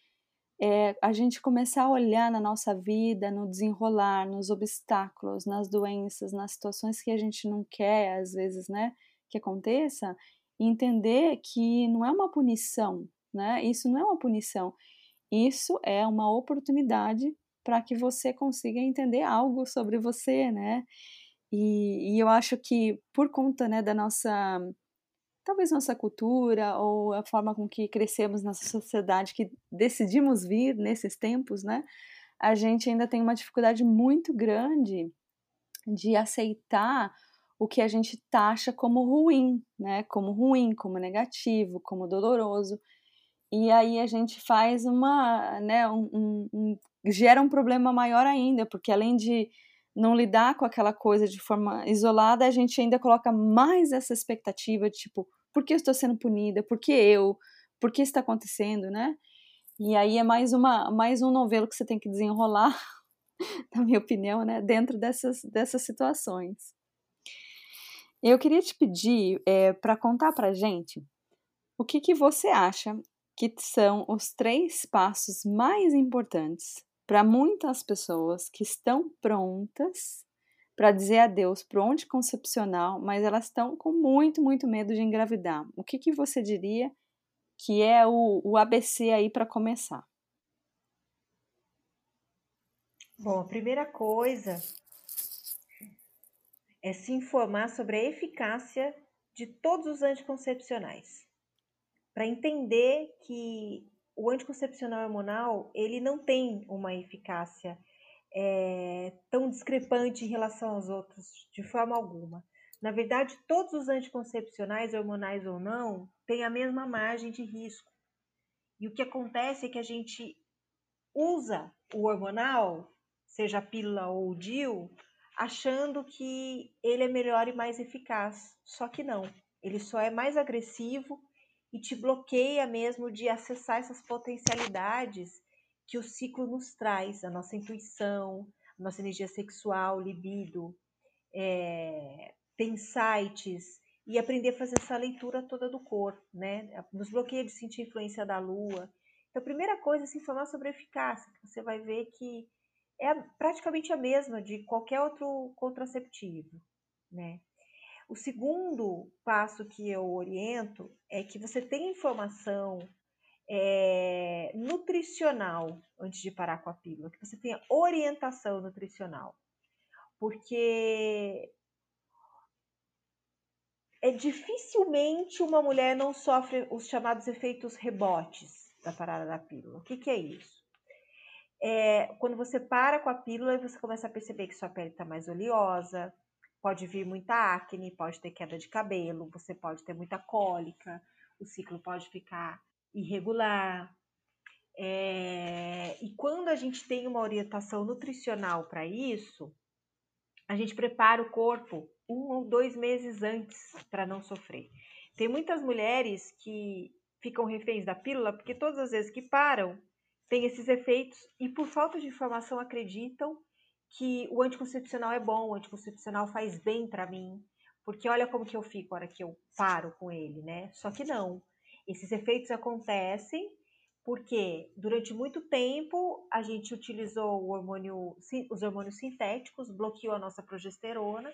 é a gente começar a olhar na nossa vida, no desenrolar, nos obstáculos, nas doenças, nas situações que a gente não quer, às vezes, né, que aconteça, entender que não é uma punição, né? Isso não é uma punição. Isso é uma oportunidade para que você consiga entender algo sobre você, né? E, e, eu acho que por conta, né, da nossa talvez nossa cultura ou a forma com que crescemos nessa sociedade que decidimos vir nesses tempos, né? A gente ainda tem uma dificuldade muito grande de aceitar o que a gente taxa como ruim, né? Como ruim, como negativo, como doloroso. E aí a gente faz uma, né, um, um, um gera um problema maior ainda, porque além de não lidar com aquela coisa de forma isolada, a gente ainda coloca mais essa expectativa de tipo, por que eu estou sendo punida? Por que eu? Por que está acontecendo, né? E aí é mais uma mais um novelo que você tem que desenrolar, na minha opinião, né, dentro dessas dessas situações. Eu queria te pedir é, eh, para contar para gente o que, que você acha que são os três passos mais importantes para muitas pessoas que estão prontas para dizer adeus para o anticoncepcional, mas elas estão com muito, muito medo de engravidar. O que, que você diria que é o, o ABC aí para começar? Bom, a primeira coisa é se informar sobre a eficácia de todos os anticoncepcionais, para entender que o anticoncepcional hormonal ele não tem uma eficácia é, tão discrepante em relação aos outros, de forma alguma. Na verdade, todos os anticoncepcionais, hormonais ou não, têm a mesma margem de risco. E o que acontece é que a gente usa o hormonal, seja a pílula ou o DIU, achando que ele é melhor e mais eficaz. Só que não. Ele só é mais agressivo e te bloqueia mesmo de acessar essas potencialidades que o ciclo nos traz, a nossa intuição, a nossa energia sexual, libido, é, tem sites e aprender a fazer essa leitura toda do corpo, né? Nos bloqueia de sentir influência da lua. Então, a primeira coisa é se informar sobre a eficácia, você vai ver que é praticamente a mesma de qualquer outro contraceptivo, né? O segundo passo que eu oriento é que você tenha informação é, nutricional antes de parar com a pílula, que você tenha orientação nutricional, porque é dificilmente uma mulher não sofre os chamados efeitos rebotes da parada da pílula. O que, que é isso? É, quando você para com a pílula, você começa a perceber que sua pele está mais oleosa, pode vir muita acne, pode ter queda de cabelo, você pode ter muita cólica, o ciclo pode ficar irregular. É, e quando a gente tem uma orientação nutricional para isso, a gente prepara o corpo um ou dois meses antes para não sofrer. Tem muitas mulheres que ficam reféns da pílula porque todas as vezes que param tem esses efeitos e por falta de informação acreditam que o anticoncepcional é bom, o anticoncepcional faz bem para mim, porque olha como que eu fico na hora que eu paro com ele, né? Só que não. Esses efeitos acontecem porque durante muito tempo a gente utilizou hormônio, os hormônios sintéticos, bloqueou a nossa progesterona,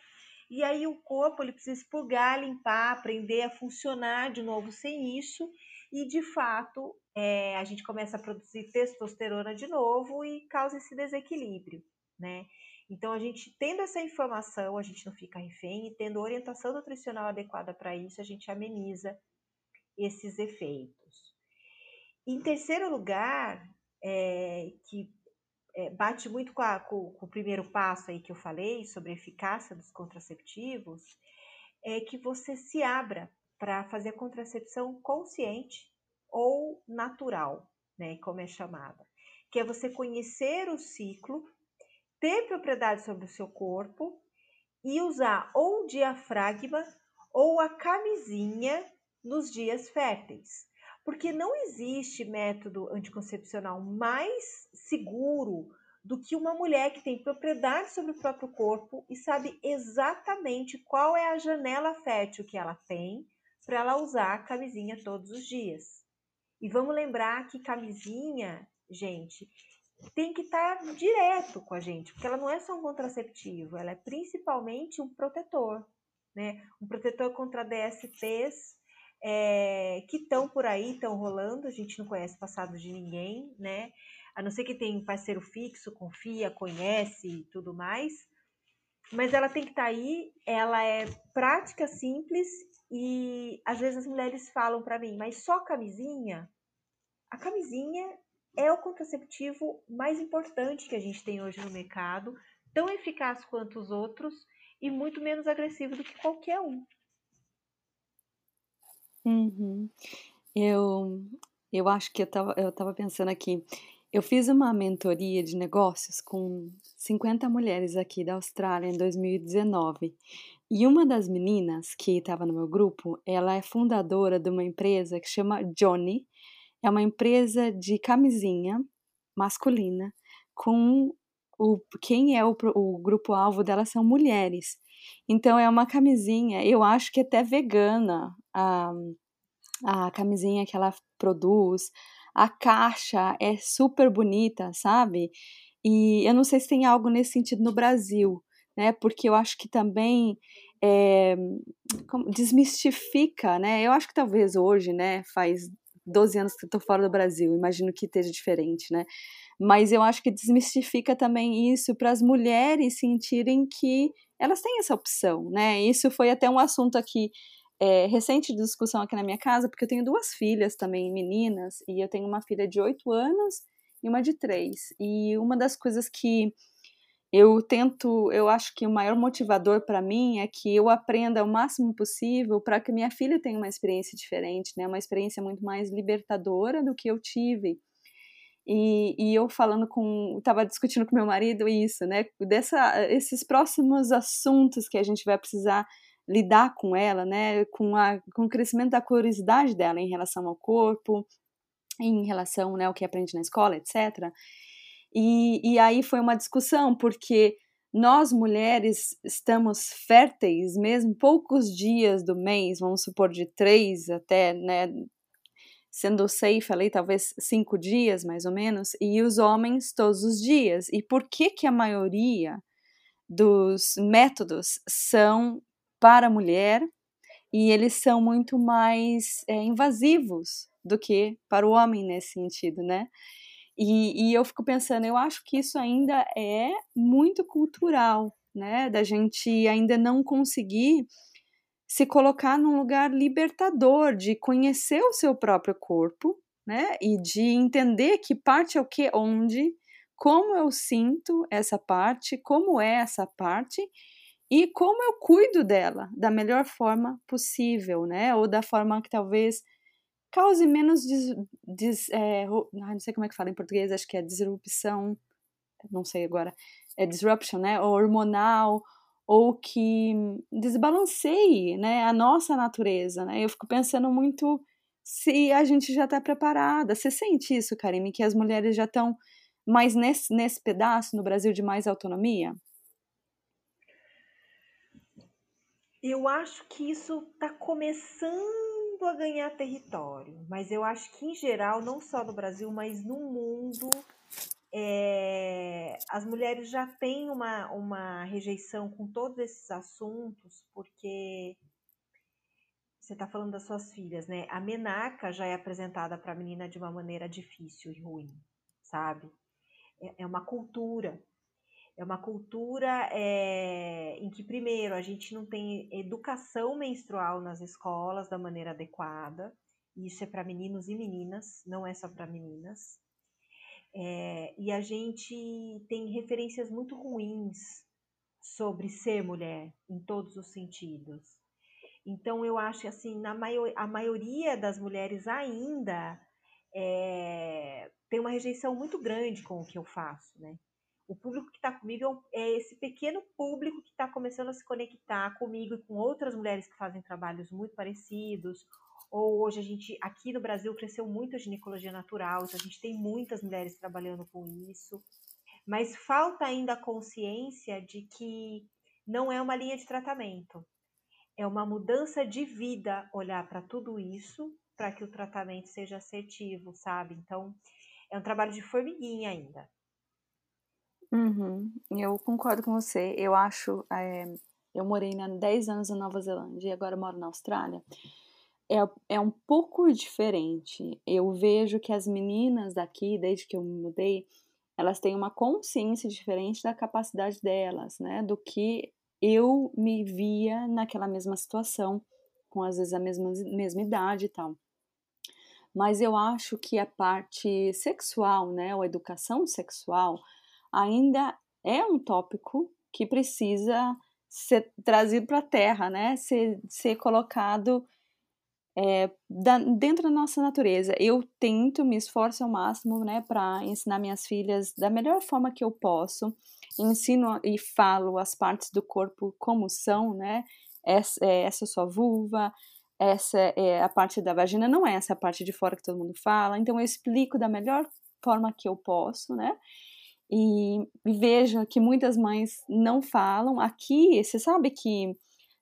e aí o corpo ele precisa expurgar, limpar, aprender a funcionar de novo sem isso, e de fato é, a gente começa a produzir testosterona de novo e causa esse desequilíbrio né? Então, a gente tendo essa informação, a gente não fica refém e tendo orientação nutricional adequada para isso, a gente ameniza esses efeitos. Em terceiro lugar, é, que é, bate muito com, a, com, com, o primeiro passo aí que eu falei sobre a eficácia dos contraceptivos, é que você se abra para fazer a contracepção consciente ou natural, né, como é chamada, que é você conhecer o ciclo ter propriedade sobre o seu corpo e usar ou o diafragma ou a camisinha nos dias férteis. Porque não existe método anticoncepcional mais seguro do que uma mulher que tem propriedade sobre o próprio corpo e sabe exatamente qual é a janela fértil que ela tem para ela usar a camisinha todos os dias. E vamos lembrar que camisinha gente, tem que estar direto com a gente, porque ela não é só um contraceptivo, ela é principalmente um protetor, né? Um protetor contra DSTs é, que estão por aí, estão rolando, a gente não conhece o passado de ninguém, né? A não ser que um parceiro fixo, confia, conhece e tudo mais. Mas ela tem que estar tá aí, ela é prática, simples e às vezes as mulheres falam para mim, mas só camisinha? A camisinha é o contraceptivo mais importante que a gente tem hoje no mercado, tão eficaz quanto os outros e muito menos agressivo do que qualquer um. Uhum. Eu, eu acho que eu estava eu tava pensando aqui. Eu fiz uma mentoria de negócios com 50 mulheres aqui da Austrália em 2019. E uma das meninas que estava no meu grupo, ela é fundadora de uma empresa que chama Johnny. É uma empresa de camisinha masculina com o quem é o, o grupo alvo dela são mulheres. Então é uma camisinha, eu acho que até vegana, a, a camisinha que ela produz, a caixa é super bonita, sabe? E eu não sei se tem algo nesse sentido no Brasil, né? Porque eu acho que também é, desmistifica, né? Eu acho que talvez hoje, né? Faz 12 anos que tô fora do Brasil, imagino que esteja diferente, né? Mas eu acho que desmistifica também isso para as mulheres sentirem que elas têm essa opção, né? Isso foi até um assunto aqui é, recente de discussão aqui na minha casa, porque eu tenho duas filhas também, meninas, e eu tenho uma filha de 8 anos e uma de 3. E uma das coisas que eu tento, eu acho que o maior motivador para mim é que eu aprenda o máximo possível para que minha filha tenha uma experiência diferente, né? Uma experiência muito mais libertadora do que eu tive. E, e eu falando com, estava discutindo com meu marido isso, né? Dessa, esses próximos assuntos que a gente vai precisar lidar com ela, né? Com, a, com o crescimento da curiosidade dela em relação ao corpo, em relação né, ao que aprende na escola, etc. E, e aí foi uma discussão, porque nós mulheres estamos férteis mesmo poucos dias do mês, vamos supor de três até, né, sendo safe ali, talvez cinco dias mais ou menos, e os homens todos os dias. E por que que a maioria dos métodos são para a mulher e eles são muito mais é, invasivos do que para o homem nesse sentido, né? E, e eu fico pensando, eu acho que isso ainda é muito cultural, né? Da gente ainda não conseguir se colocar num lugar libertador, de conhecer o seu próprio corpo, né? E de entender que parte é o que, onde, como eu sinto essa parte, como é essa parte e como eu cuido dela da melhor forma possível, né? Ou da forma que talvez cause menos des, des, é, não sei como é que fala em português, acho que é disrupção, não sei agora, é disruption, né? Ou hormonal ou que desbalanceie né, a nossa natureza. Né? Eu fico pensando muito se a gente já está preparada. Você sente isso, Karime, que as mulheres já estão mais nesse, nesse pedaço no Brasil de mais autonomia? Eu acho que isso está começando a ganhar território, mas eu acho que em geral, não só no Brasil, mas no mundo, é, as mulheres já têm uma, uma rejeição com todos esses assuntos, porque você está falando das suas filhas, né? A menaca já é apresentada para a menina de uma maneira difícil e ruim, sabe? É, é uma cultura. É uma cultura é, em que, primeiro, a gente não tem educação menstrual nas escolas da maneira adequada. Isso é para meninos e meninas, não é só para meninas. É, e a gente tem referências muito ruins sobre ser mulher, em todos os sentidos. Então, eu acho assim, na maior, a maioria das mulheres ainda é, tem uma rejeição muito grande com o que eu faço, né? O público que está comigo é, é esse pequeno público que está começando a se conectar comigo e com outras mulheres que fazem trabalhos muito parecidos, ou hoje a gente, aqui no Brasil, cresceu muito a ginecologia natural, então a gente tem muitas mulheres trabalhando com isso, mas falta ainda a consciência de que não é uma linha de tratamento, é uma mudança de vida olhar para tudo isso para que o tratamento seja assertivo, sabe? Então, é um trabalho de formiguinha ainda. Uhum, eu concordo com você. Eu acho. É, eu morei há 10 anos na Nova Zelândia e agora moro na Austrália. É, é um pouco diferente. Eu vejo que as meninas daqui, desde que eu me mudei, elas têm uma consciência diferente da capacidade delas, né? Do que eu me via naquela mesma situação, com às vezes a mesma, mesma idade e tal. Mas eu acho que a parte sexual, né, ou educação sexual, ainda é um tópico que precisa ser trazido para a terra, né, ser, ser colocado é, da, dentro da nossa natureza. Eu tento, me esforço ao máximo, né, para ensinar minhas filhas da melhor forma que eu posso. Ensino e falo as partes do corpo como são, né? Essa, é, essa é sua vulva, essa é a parte da vagina, não é essa parte de fora que todo mundo fala. Então eu explico da melhor forma que eu posso, né? E, vejo que muitas mães não falam. Aqui, você sabe que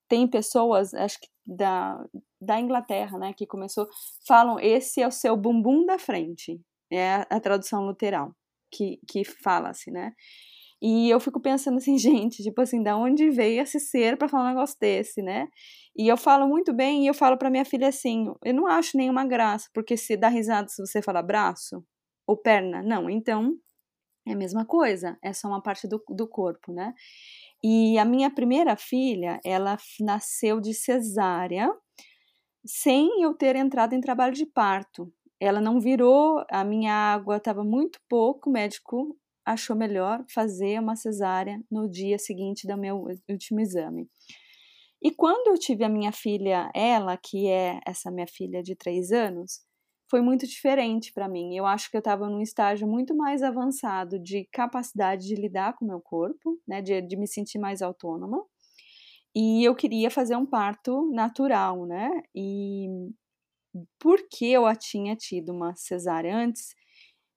tem pessoas, acho que da, da Inglaterra, né, que começou, falam esse é o seu bumbum da frente, é a, tradução literal que, que fala assim, né? E eu fico pensando assim, gente, tipo assim, da onde veio esse ser para falar um negócio desse, né? E eu falo muito bem e eu falo para minha filha assim, eu não acho nenhuma graça, porque se dá risada se você fala braço ou perna, não, então é a mesma coisa, é só uma parte do, do corpo, né? E a minha primeira filha, ela nasceu de cesárea, sem eu ter entrado em trabalho de parto. Ela não virou, a minha água estava muito pouco, o médico achou melhor fazer uma cesárea no dia seguinte do meu último exame. E quando eu tive a minha filha, ela, que é essa minha filha de três anos, foi muito diferente para mim. Eu acho que eu estava num estágio muito mais avançado de capacidade de lidar com o meu corpo, né, de, de me sentir mais autônoma. E eu queria fazer um parto natural, né? E porque eu a tinha tido uma cesárea antes,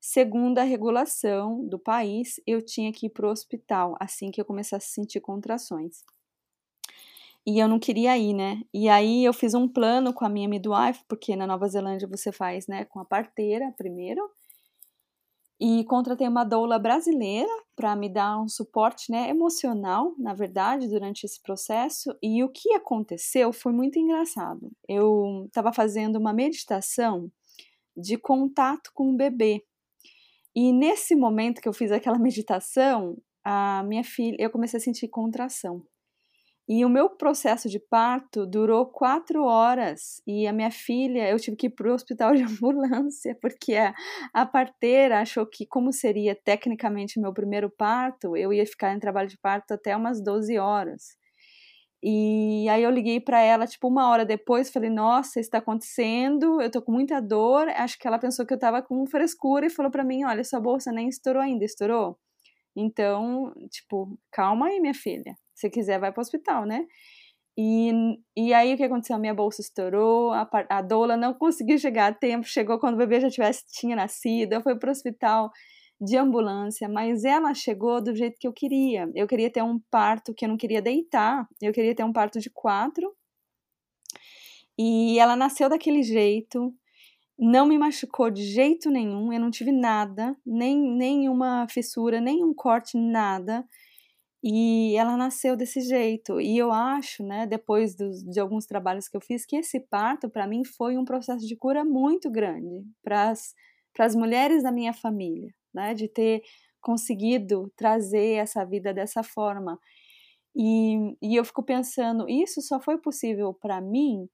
segundo a regulação do país, eu tinha que ir para o hospital assim que eu começasse a sentir contrações e eu não queria ir, né? E aí eu fiz um plano com a minha midwife, porque na Nova Zelândia você faz, né, com a parteira primeiro. E contratei uma doula brasileira para me dar um suporte, né, emocional, na verdade, durante esse processo. E o que aconteceu foi muito engraçado. Eu estava fazendo uma meditação de contato com o bebê. E nesse momento que eu fiz aquela meditação, a minha filha, eu comecei a sentir contração. E o meu processo de parto durou quatro horas. E a minha filha, eu tive que ir para o hospital de ambulância, porque a, a parteira achou que, como seria tecnicamente meu primeiro parto, eu ia ficar em trabalho de parto até umas 12 horas. E aí eu liguei para ela, tipo, uma hora depois, falei, nossa, está acontecendo, eu tô com muita dor. Acho que ela pensou que eu tava com frescura e falou para mim, olha, sua bolsa nem estourou ainda, estourou? Então, tipo, calma aí, minha filha se quiser, vai para o hospital, né? E, e aí o que aconteceu? A minha bolsa estourou, a, a doula não conseguiu chegar a tempo, chegou quando o bebê já tivesse, tinha nascido, eu fui para o hospital de ambulância, mas ela chegou do jeito que eu queria. Eu queria ter um parto que eu não queria deitar, eu queria ter um parto de quatro. E ela nasceu daquele jeito, não me machucou de jeito nenhum, eu não tive nada, nem nenhuma fissura, nenhum corte, nada. E ela nasceu desse jeito. E eu acho, né, depois dos, de alguns trabalhos que eu fiz, que esse parto, para mim, foi um processo de cura muito grande para as mulheres da minha família, né, de ter conseguido trazer essa vida dessa forma. E, e eu fico pensando, isso só foi possível para mim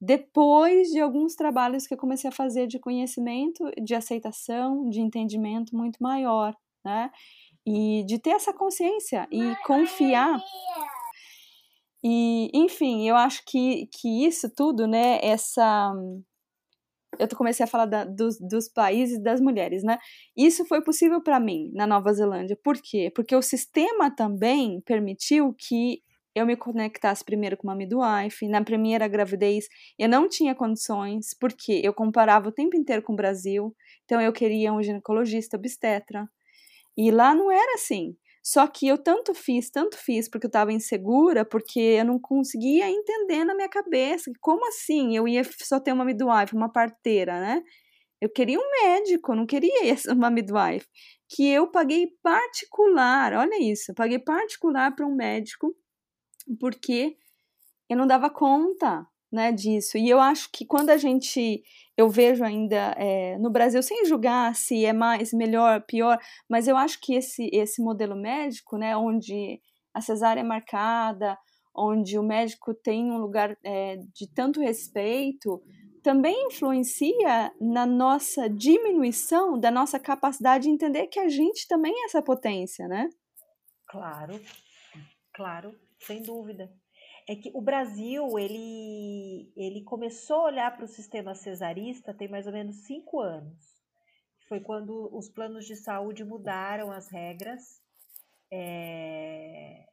depois de alguns trabalhos que eu comecei a fazer de conhecimento, de aceitação, de entendimento muito maior, né? E de ter essa consciência e confiar. E, enfim, eu acho que, que isso tudo, né, essa. Eu comecei a falar da, dos, dos países das mulheres, né? Isso foi possível para mim na Nova Zelândia. Por quê? Porque o sistema também permitiu que eu me conectasse primeiro com uma midwife. Na primeira gravidez, eu não tinha condições, porque eu comparava o tempo inteiro com o Brasil. Então, eu queria um ginecologista obstetra. E lá não era assim. Só que eu tanto fiz, tanto fiz, porque eu estava insegura, porque eu não conseguia entender na minha cabeça como assim eu ia só ter uma midwife, uma parteira, né? Eu queria um médico, não queria uma midwife. Que eu paguei particular, olha isso, eu paguei particular para um médico porque eu não dava conta né, disso. E eu acho que quando a gente, eu vejo ainda é, no Brasil, sem julgar se é mais, melhor, pior, mas eu acho que esse, esse modelo médico, né, onde a cesárea é marcada, onde o médico tem um lugar é, de tanto respeito, também influencia na nossa diminuição da nossa capacidade de entender que a gente também é essa potência, né? Claro, claro, sem dúvida. É que o Brasil, ele, ele começou a olhar para o sistema cesarista tem mais ou menos cinco anos. Foi quando os planos de saúde mudaram as regras. É,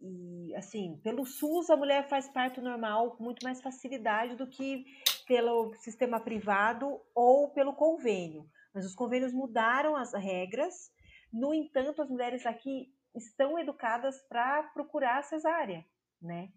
e, assim, pelo SUS a mulher faz parto normal com muito mais facilidade do que pelo sistema privado ou pelo convênio. Mas os convênios mudaram as regras. No entanto, as mulheres aqui estão educadas para procurar a cesárea, né?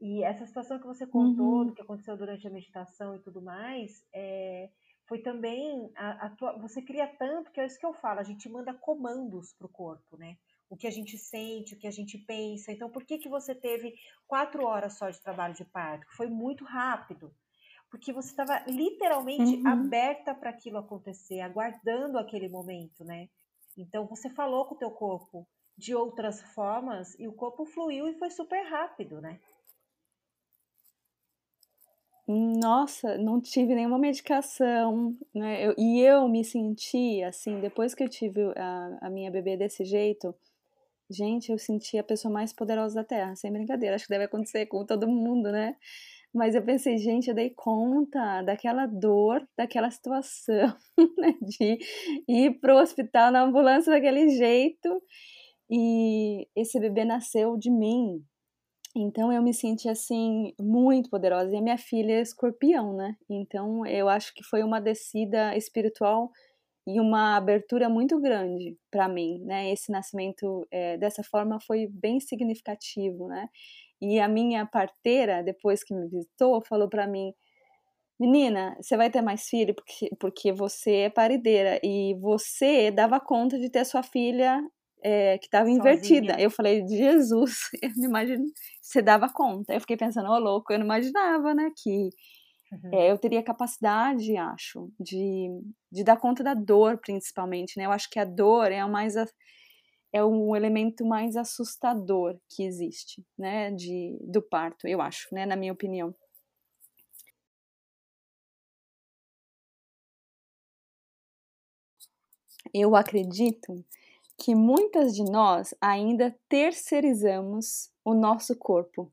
E essa situação que você contou, uhum. do que aconteceu durante a meditação e tudo mais, é, foi também a, a tua, você cria tanto que é isso que eu falo, a gente manda comandos para o corpo, né? o que a gente sente, o que a gente pensa. Então, por que, que você teve quatro horas só de trabalho de parto? Foi muito rápido. Porque você estava literalmente uhum. aberta para aquilo acontecer, aguardando aquele momento, né? Então, você falou com o teu corpo de outras formas e o corpo fluiu e foi super rápido, né? Nossa, não tive nenhuma medicação, né? Eu, e eu me senti assim, depois que eu tive a, a minha bebê desse jeito, Gente, eu senti a pessoa mais poderosa da Terra, sem brincadeira. Acho que deve acontecer com todo mundo, né? Mas eu pensei, gente, eu dei conta daquela dor, daquela situação, né? De ir pro hospital na ambulância daquele jeito. E esse bebê nasceu de mim. Então eu me senti assim muito poderosa. E a minha filha é escorpião, né? Então eu acho que foi uma descida espiritual e uma abertura muito grande para mim, né? Esse nascimento é, dessa forma foi bem significativo, né? E a minha parteira, depois que me visitou, falou para mim: Menina, você vai ter mais filho porque, porque você é parideira e você dava conta de ter sua filha é, que estava invertida. Eu falei: Jesus, eu não imagino. Você dava conta. Eu fiquei pensando: Ô, oh, louco, eu não imaginava, né? Que Uhum. É, eu teria capacidade, acho, de, de dar conta da dor, principalmente, né? Eu acho que a dor é o mais é o elemento mais assustador que existe, né, de, do parto, eu acho, né, na minha opinião. Eu acredito que muitas de nós ainda terceirizamos o nosso corpo,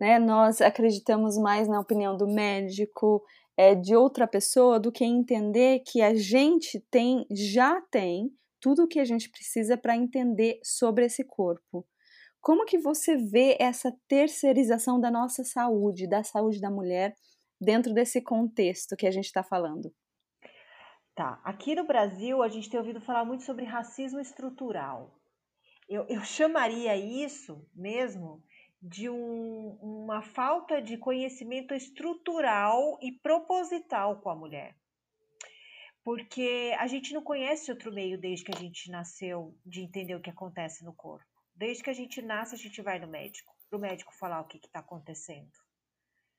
né? Nós acreditamos mais na opinião do médico, é, de outra pessoa, do que entender que a gente tem, já tem, tudo o que a gente precisa para entender sobre esse corpo. Como que você vê essa terceirização da nossa saúde, da saúde da mulher, dentro desse contexto que a gente está falando? Tá, aqui no Brasil a gente tem ouvido falar muito sobre racismo estrutural. Eu, eu chamaria isso mesmo de um, uma falta de conhecimento estrutural e proposital com a mulher. Porque a gente não conhece outro meio desde que a gente nasceu de entender o que acontece no corpo. Desde que a gente nasce, a gente vai no médico, para o médico falar o que está acontecendo.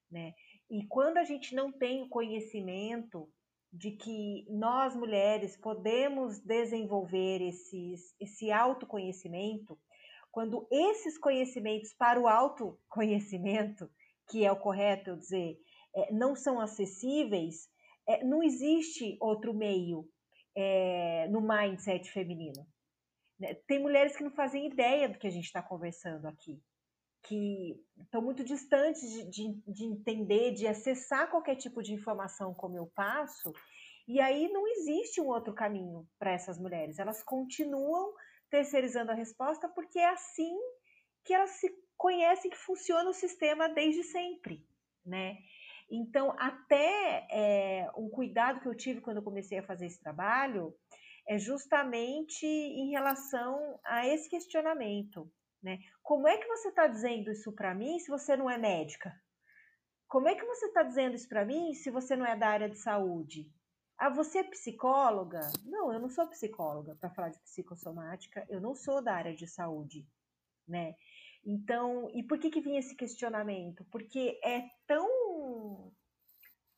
Né? E quando a gente não tem conhecimento de que nós mulheres podemos desenvolver esses, esse autoconhecimento, quando esses conhecimentos para o autoconhecimento, que é o correto eu dizer, é, não são acessíveis, é, não existe outro meio é, no mindset feminino. Né? Tem mulheres que não fazem ideia do que a gente está conversando aqui, que estão muito distantes de, de, de entender, de acessar qualquer tipo de informação como eu passo, e aí não existe um outro caminho para essas mulheres. Elas continuam terceirizando a resposta porque é assim que elas se conhecem que funciona o sistema desde sempre, né? Então, até é, um cuidado que eu tive quando eu comecei a fazer esse trabalho é justamente em relação a esse questionamento, né? Como é que você está dizendo isso para mim se você não é médica? Como é que você está dizendo isso para mim se você não é da área de saúde? Ah, você é psicóloga? Não, eu não sou psicóloga para falar de psicossomática, eu não sou da área de saúde, né? Então, e por que que vinha esse questionamento? Porque é tão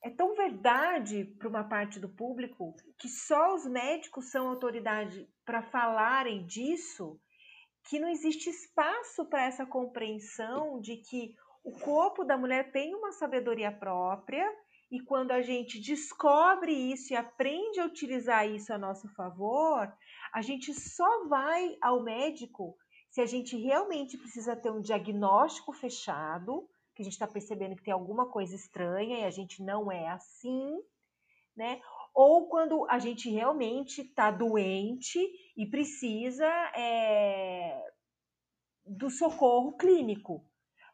é tão verdade para uma parte do público que só os médicos são autoridade para falarem disso, que não existe espaço para essa compreensão de que o corpo da mulher tem uma sabedoria própria e quando a gente descobre isso e aprende a utilizar isso a nosso favor, a gente só vai ao médico se a gente realmente precisa ter um diagnóstico fechado, que a gente está percebendo que tem alguma coisa estranha e a gente não é assim, né? Ou quando a gente realmente está doente e precisa é, do socorro clínico.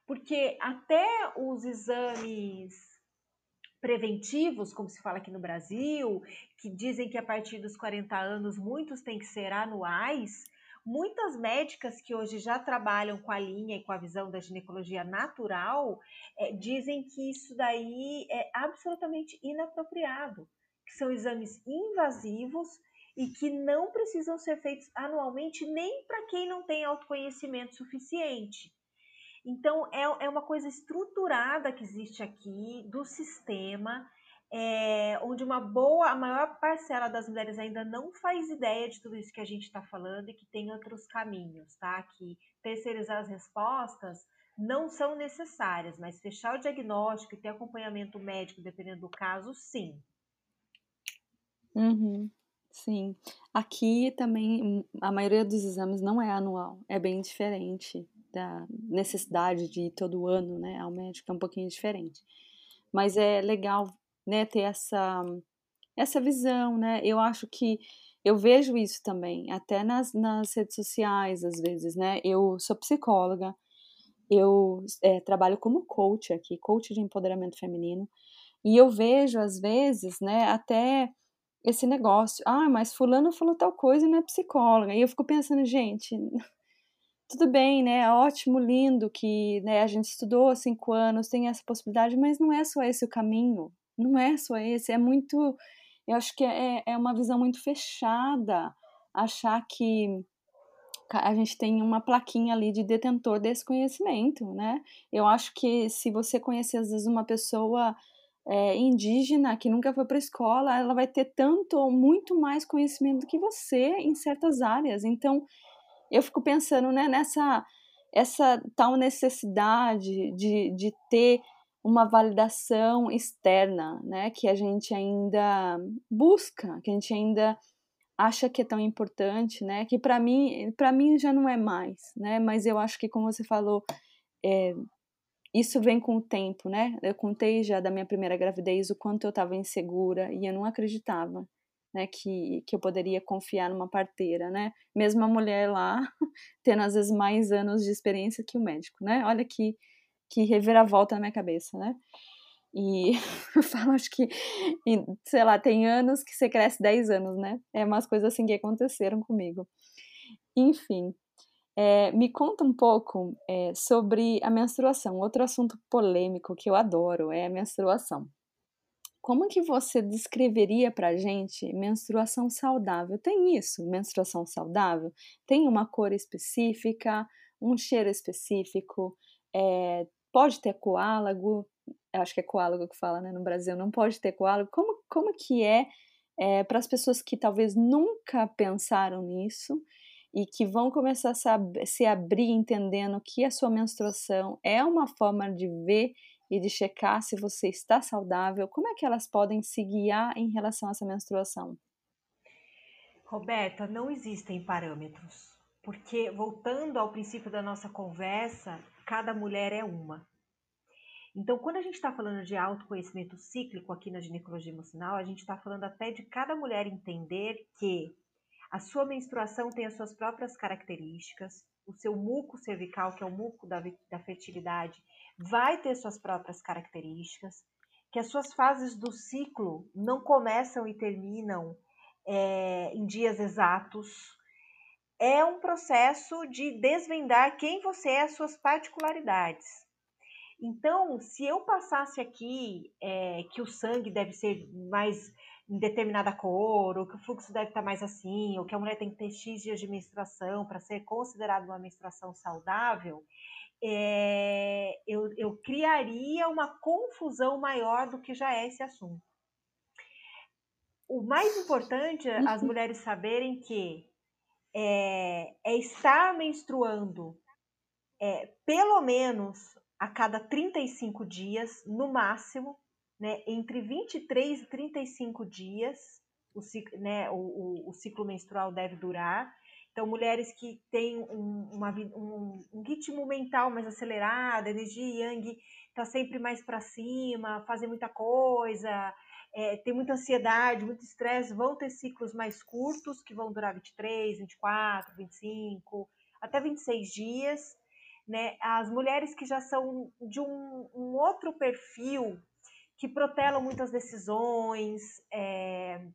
Porque até os exames preventivos, como se fala aqui no Brasil, que dizem que a partir dos 40 anos muitos têm que ser anuais, muitas médicas que hoje já trabalham com a linha e com a visão da ginecologia natural é, dizem que isso daí é absolutamente inapropriado, que são exames invasivos e que não precisam ser feitos anualmente nem para quem não tem autoconhecimento suficiente. Então, é, é uma coisa estruturada que existe aqui do sistema, é, onde uma boa, a maior parcela das mulheres ainda não faz ideia de tudo isso que a gente está falando e que tem outros caminhos, tá? Que terceirizar as respostas não são necessárias, mas fechar o diagnóstico e ter acompanhamento médico, dependendo do caso, sim. Uhum, sim. Aqui também a maioria dos exames não é anual, é bem diferente da necessidade de ir todo ano, né, ao médico é um pouquinho diferente. Mas é legal, né, ter essa essa visão, né? Eu acho que eu vejo isso também, até nas, nas redes sociais, às vezes, né? Eu sou psicóloga, eu é, trabalho como coach aqui, coach de empoderamento feminino, e eu vejo, às vezes, né, até esse negócio, ah, mas fulano falou tal coisa e não é psicóloga, e eu fico pensando, gente, tudo bem, né? É ótimo, lindo que né, a gente estudou cinco anos, tem essa possibilidade, mas não é só esse o caminho. Não é só esse. É muito. Eu acho que é, é uma visão muito fechada achar que a gente tem uma plaquinha ali de detentor desse conhecimento, né? Eu acho que se você conhecer às vezes uma pessoa é, indígena que nunca foi para a escola, ela vai ter tanto ou muito mais conhecimento do que você em certas áreas. Então, eu fico pensando né, nessa essa tal necessidade de, de ter uma validação externa, né, que a gente ainda busca, que a gente ainda acha que é tão importante, né, que para mim, para mim já não é mais, né, mas eu acho que como você falou, é, isso vem com o tempo, né? Eu contei já da minha primeira gravidez o quanto eu estava insegura e eu não acreditava né, que, que eu poderia confiar numa parteira, né? Mesmo a mulher lá tendo às vezes mais anos de experiência que o médico, né? Olha que, que reviravolta na minha cabeça, né? E eu falo, acho que, sei lá, tem anos que você cresce 10 anos, né? É umas coisas assim que aconteceram comigo. Enfim, é, me conta um pouco é, sobre a menstruação. Outro assunto polêmico que eu adoro é a menstruação. Como que você descreveria para gente menstruação saudável? Tem isso, menstruação saudável? Tem uma cor específica, um cheiro específico? É, pode ter coálago? Acho que é coálago que fala, né? No Brasil não pode ter coálago. Como, como que é, é para as pessoas que talvez nunca pensaram nisso e que vão começar a se abrir entendendo que a sua menstruação é uma forma de ver e de checar se você está saudável, como é que elas podem se guiar em relação a essa menstruação? Roberta, não existem parâmetros, porque voltando ao princípio da nossa conversa, cada mulher é uma. Então, quando a gente está falando de autoconhecimento cíclico aqui na ginecologia emocional, a gente está falando até de cada mulher entender que a sua menstruação tem as suas próprias características, o seu muco cervical, que é o muco da, da fertilidade, vai ter suas próprias características, que as suas fases do ciclo não começam e terminam é, em dias exatos. É um processo de desvendar quem você é, as suas particularidades. Então, se eu passasse aqui é, que o sangue deve ser mais em determinada cor, ou que o fluxo deve estar mais assim, ou que a mulher tem que ter X dias de menstruação para ser considerada uma menstruação saudável, é, eu, eu criaria uma confusão maior do que já é esse assunto. O mais importante é as uhum. mulheres saberem que é, é estar menstruando é, pelo menos a cada 35 dias, no máximo, né, entre 23 e 35 dias, o, né, o, o, o ciclo menstrual deve durar. Então, mulheres que têm um, uma, um, um, ritmo mental mais acelerado, energia yang está sempre mais para cima, fazem muita coisa, é, tem muita ansiedade, muito estresse, vão ter ciclos mais curtos, que vão durar 23, 24, 25, até 26 dias né? As mulheres que já são de um, um outro perfil, que protelam muitas decisões, é,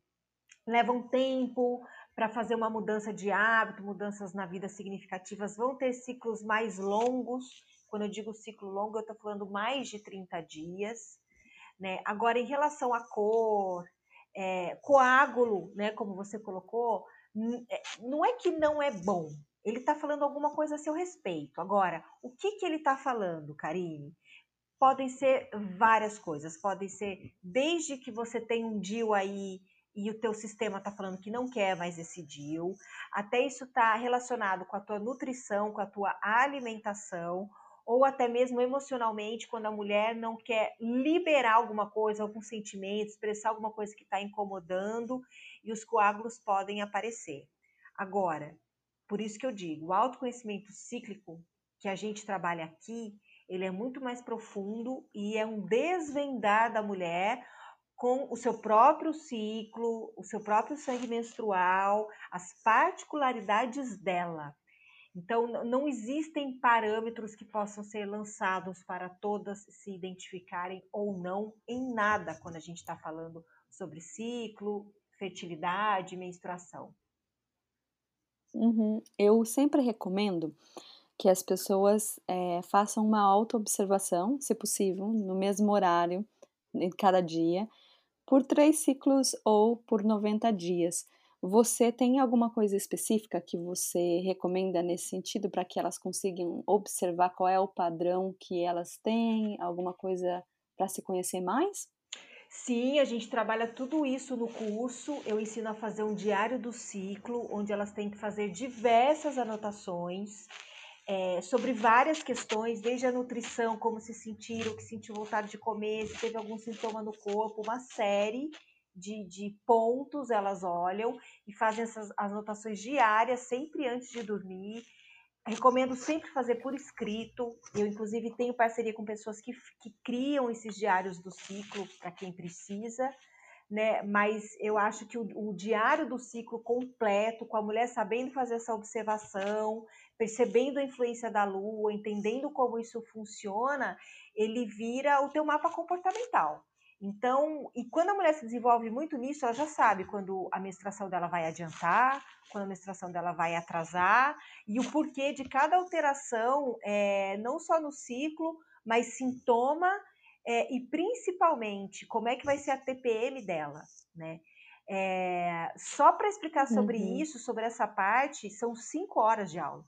levam tempo para fazer uma mudança de hábito, mudanças na vida significativas, vão ter ciclos mais longos. Quando eu digo ciclo longo, eu estou falando mais de 30 dias. Né? Agora, em relação à cor, é, coágulo, né, como você colocou, é, não é que não é bom, ele está falando alguma coisa a seu respeito. Agora, o que, que ele está falando, Karine? Podem ser várias coisas. Podem ser desde que você tem um deal aí e o teu sistema está falando que não quer mais esse deal, até isso está relacionado com a tua nutrição, com a tua alimentação, ou até mesmo emocionalmente, quando a mulher não quer liberar alguma coisa, algum sentimento, expressar alguma coisa que está incomodando, e os coágulos podem aparecer. Agora, por isso que eu digo, o autoconhecimento cíclico que a gente trabalha aqui, ele é muito mais profundo e é um desvendar da mulher com o seu próprio ciclo, o seu próprio sangue menstrual, as particularidades dela. Então, não existem parâmetros que possam ser lançados para todas se identificarem ou não em nada quando a gente está falando sobre ciclo, fertilidade, menstruação. Uhum. Eu sempre recomendo que as pessoas é, façam uma auto-observação, se possível, no mesmo horário, em cada dia, por três ciclos ou por 90 dias. Você tem alguma coisa específica que você recomenda nesse sentido para que elas consigam observar qual é o padrão que elas têm? Alguma coisa para se conhecer mais? Sim, a gente trabalha tudo isso no curso. Eu ensino a fazer um diário do ciclo, onde elas têm que fazer diversas anotações é, sobre várias questões, desde a nutrição, como se sentiram, que sentiu vontade de comer, se teve algum sintoma no corpo, uma série de, de pontos elas olham e fazem essas anotações diárias, sempre antes de dormir. Recomendo sempre fazer por escrito. Eu, inclusive, tenho parceria com pessoas que, que criam esses diários do ciclo para quem precisa, né? Mas eu acho que o, o, diário do ciclo completo, com a mulher sabendo fazer essa observação, percebendo a influência da lua, entendendo como isso funciona, ele vira o teu mapa comportamental. Então, e quando a mulher se desenvolve muito nisso, ela já sabe quando a menstruação dela vai adiantar, quando a menstruação dela vai atrasar, e o porquê de cada alteração, é, não só no ciclo, mas sintoma é, e principalmente como é que vai ser a TPM dela, né? É, só para explicar sobre uhum. isso, sobre essa parte, são cinco horas de aula.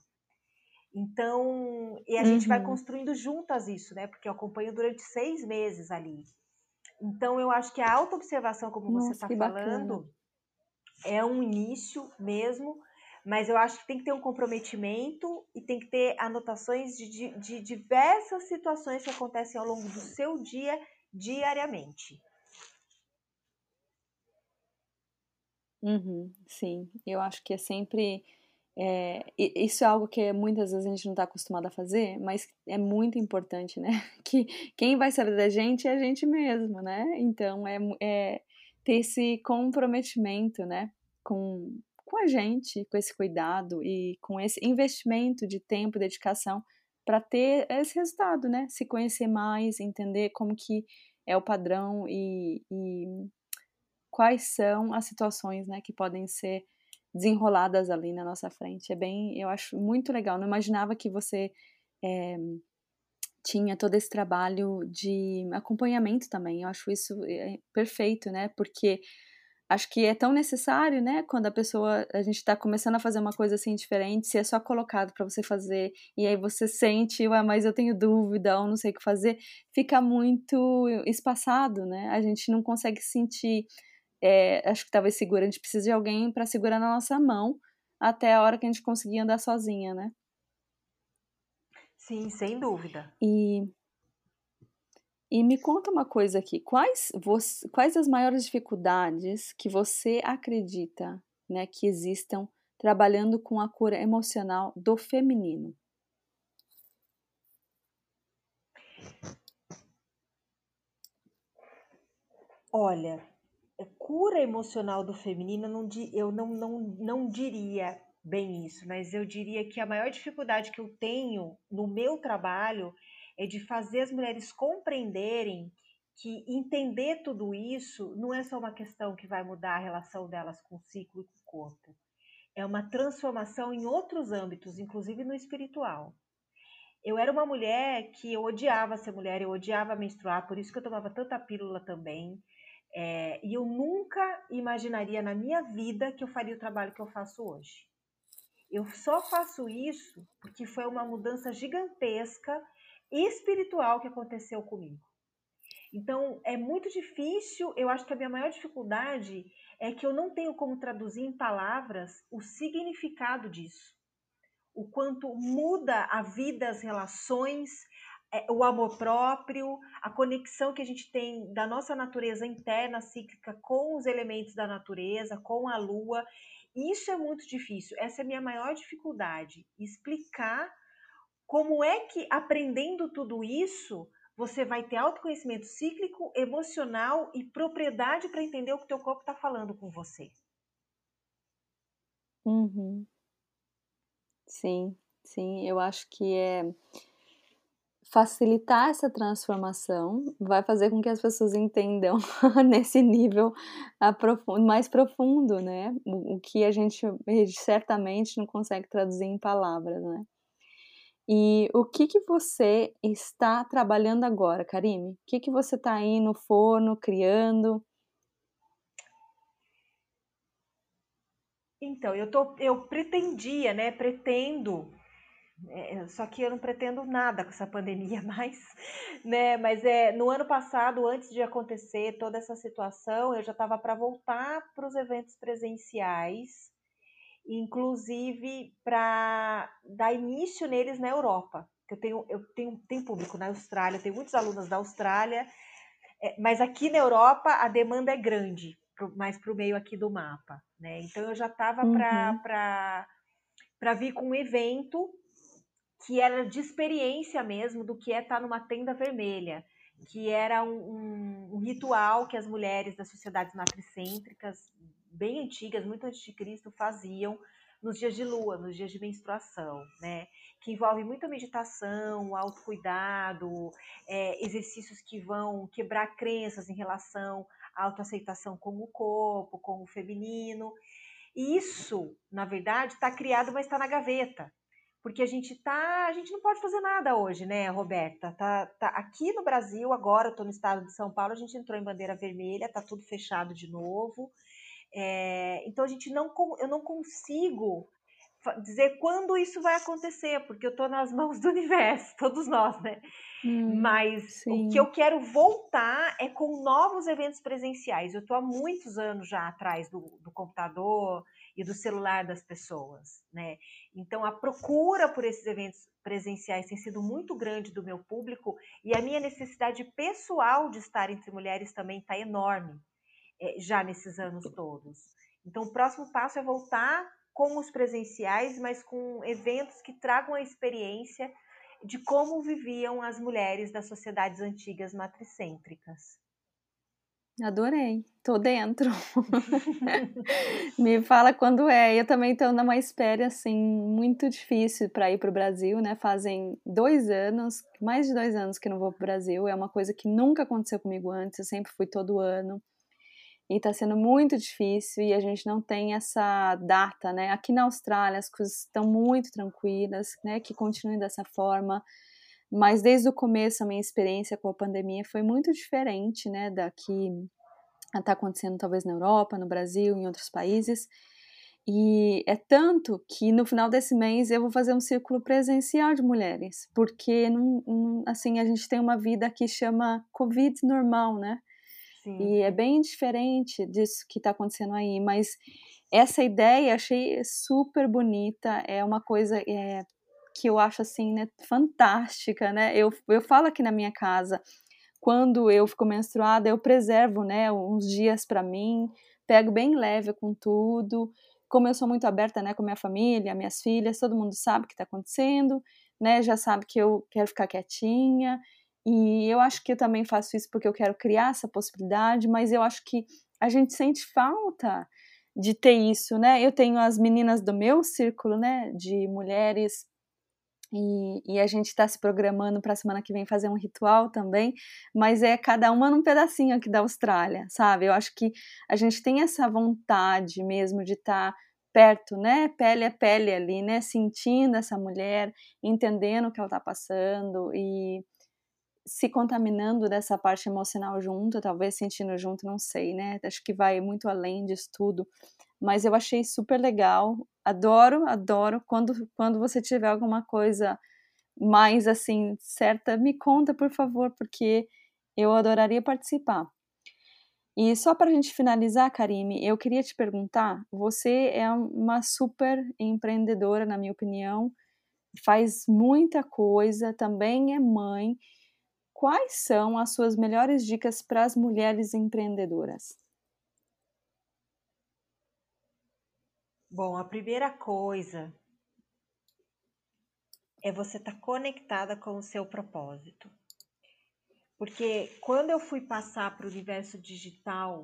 Então, e a uhum. gente vai uhum. construindo juntas isso, né? Porque eu acompanho durante seis meses ali. Então, eu acho que a autoobservação, como Nossa, você está falando, bacana. é um início mesmo, mas eu acho que tem que ter um comprometimento e tem que ter anotações de, de, de diversas situações que acontecem ao longo do seu dia, diariamente. Uhum, sim, eu acho que é sempre é, isso é algo que muitas vezes a gente não está acostumado a fazer, mas é muito importante, né? Que quem vai saber da gente é a gente mesmo, né? Então é, é ter esse comprometimento, né? Com, com a gente, com esse cuidado e com esse investimento de tempo, dedicação para ter esse resultado, né? Se conhecer mais, entender como que é o padrão e, e quais são as situações, né? Que podem ser desenroladas ali na nossa frente. É bem, eu acho muito legal. Não imaginava que você é, tinha todo esse trabalho de acompanhamento também. Eu acho isso é, perfeito, né? Porque acho que é tão necessário, né? Quando a pessoa, a gente está começando a fazer uma coisa assim diferente, se é só colocado para você fazer e aí você sente, ah, mas eu tenho dúvida ou não sei o que fazer, fica muito espaçado, né? A gente não consegue sentir, é, acho que talvez segura, a gente precisa de alguém para segurar na nossa mão até a hora que a gente conseguir andar sozinha, né? Sim, sem dúvida. E e me conta uma coisa aqui, quais, você, quais as maiores dificuldades que você acredita né, que existam trabalhando com a cura emocional do feminino? Olha, cura emocional do feminino, não, eu não, não, não diria bem isso, mas eu diria que a maior dificuldade que eu tenho no meu trabalho é de fazer as mulheres compreenderem que entender tudo isso não é só uma questão que vai mudar a relação delas com o ciclo e com o corpo. É uma transformação em outros âmbitos, inclusive no espiritual. Eu era uma mulher que eu odiava ser mulher, eu odiava menstruar, por isso que eu tomava tanta pílula também. É, e eu nunca imaginaria na minha vida que eu faria o trabalho que eu faço hoje. Eu só faço isso porque foi uma mudança gigantesca espiritual que aconteceu comigo. Então, é muito difícil, eu acho que a minha maior dificuldade é que eu não tenho como traduzir em palavras o significado disso. O quanto muda a vida, as relações, o amor próprio, a conexão que a gente tem da nossa natureza interna cíclica com os elementos da natureza, com a lua. Isso é muito difícil. Essa é a minha maior dificuldade, explicar como é que aprendendo tudo isso você vai ter autoconhecimento cíclico, emocional e propriedade para entender o que teu corpo está falando com você? Uhum. Sim, sim, eu acho que é facilitar essa transformação vai fazer com que as pessoas entendam nesse nível mais profundo, né? O que a gente certamente não consegue traduzir em palavras, né? E o que que você está trabalhando agora, Karime? O que que você está aí no forno criando? Então, eu tô, eu pretendia, né? Pretendo, é, só que eu não pretendo nada com essa pandemia mais, né? Mas é no ano passado, antes de acontecer toda essa situação, eu já estava para voltar para os eventos presenciais inclusive para dar início neles na Europa. Eu tenho, eu tenho, tenho público na Austrália, tenho muitos alunos da Austrália, é, mas aqui na Europa a demanda é grande, pro, mais para o meio aqui do mapa. Né? Então eu já estava uhum. para vir com um evento que era de experiência mesmo do que é estar numa tenda vermelha, que era um, um, um ritual que as mulheres das sociedades matricêntricas bem antigas, muito antes de Cristo, faziam nos dias de lua, nos dias de menstruação, né? Que envolve muita meditação, autocuidado, é, exercícios que vão quebrar crenças em relação à autoaceitação com o corpo, com o feminino. E isso, na verdade, está criado, mas está na gaveta. Porque a gente tá, a gente não pode fazer nada hoje, né, Roberta? Tá, tá aqui no Brasil agora, estou no estado de São Paulo, a gente entrou em bandeira vermelha, tá tudo fechado de novo. É, então a gente não, eu não consigo dizer quando isso vai acontecer, porque eu estou nas mãos do universo, todos nós, né? Hum, Mas sim. o que eu quero voltar é com novos eventos presenciais. Eu estou há muitos anos já atrás do, do, computador e do celular das pessoas, né? Então a procura por esses eventos presenciais tem sido muito grande do meu público e a minha necessidade pessoal de estar entre mulheres também está enorme é, já nesses anos todos. Então, o próximo passo é voltar com os presenciais, mas com eventos que tragam a experiência de como viviam as mulheres das sociedades antigas matricêntricas. Adorei, tô dentro. Me fala quando é. Eu também estou numa espera assim muito difícil para ir para o Brasil, né? Fazem dois anos, mais de dois anos que não vou para o Brasil. É uma coisa que nunca aconteceu comigo antes. Eu sempre fui todo ano e está sendo muito difícil e a gente não tem essa data, né? Aqui na Austrália as coisas estão muito tranquilas, né? Que continuem dessa forma. Mas desde o começo a minha experiência com a pandemia foi muito diferente, né, da que está acontecendo talvez na Europa, no Brasil, em outros países. E é tanto que no final desse mês eu vou fazer um círculo presencial de mulheres, porque não, não, assim a gente tem uma vida que chama Covid normal, né? Sim. E é bem diferente disso que está acontecendo aí, mas essa ideia achei super bonita, é uma coisa é, que eu acho assim, né, fantástica, né? Eu, eu falo aqui na minha casa, quando eu fico menstruada, eu preservo, né, uns dias para mim, pego bem leve com tudo. Como eu sou muito aberta, né, com minha família, minhas filhas, todo mundo sabe o que está acontecendo, né? Já sabe que eu quero ficar quietinha. E eu acho que eu também faço isso porque eu quero criar essa possibilidade, mas eu acho que a gente sente falta de ter isso, né? Eu tenho as meninas do meu círculo, né, de mulheres e, e, a gente está se programando para a semana que vem fazer um ritual também, mas é cada uma num pedacinho aqui da Austrália, sabe? Eu acho que a gente tem essa vontade mesmo de estar tá perto, né? Pele a pele ali, né? Sentindo essa mulher, entendendo o que ela está passando e se contaminando dessa parte emocional junto, talvez sentindo junto, não sei, né? Acho que vai muito além disso tudo mas eu achei super legal. Adoro, adoro. Quando, quando você tiver alguma coisa mais assim certa, me conta, por favor, porque eu adoraria participar. E só para a gente finalizar, Karime, eu queria te perguntar: você é uma super empreendedora, na minha opinião, faz muita coisa, também é mãe. Quais são as suas melhores dicas para as mulheres empreendedoras? Bom, a primeira coisa é você estar tá conectada com o seu propósito. Porque quando eu fui passar para o universo digital,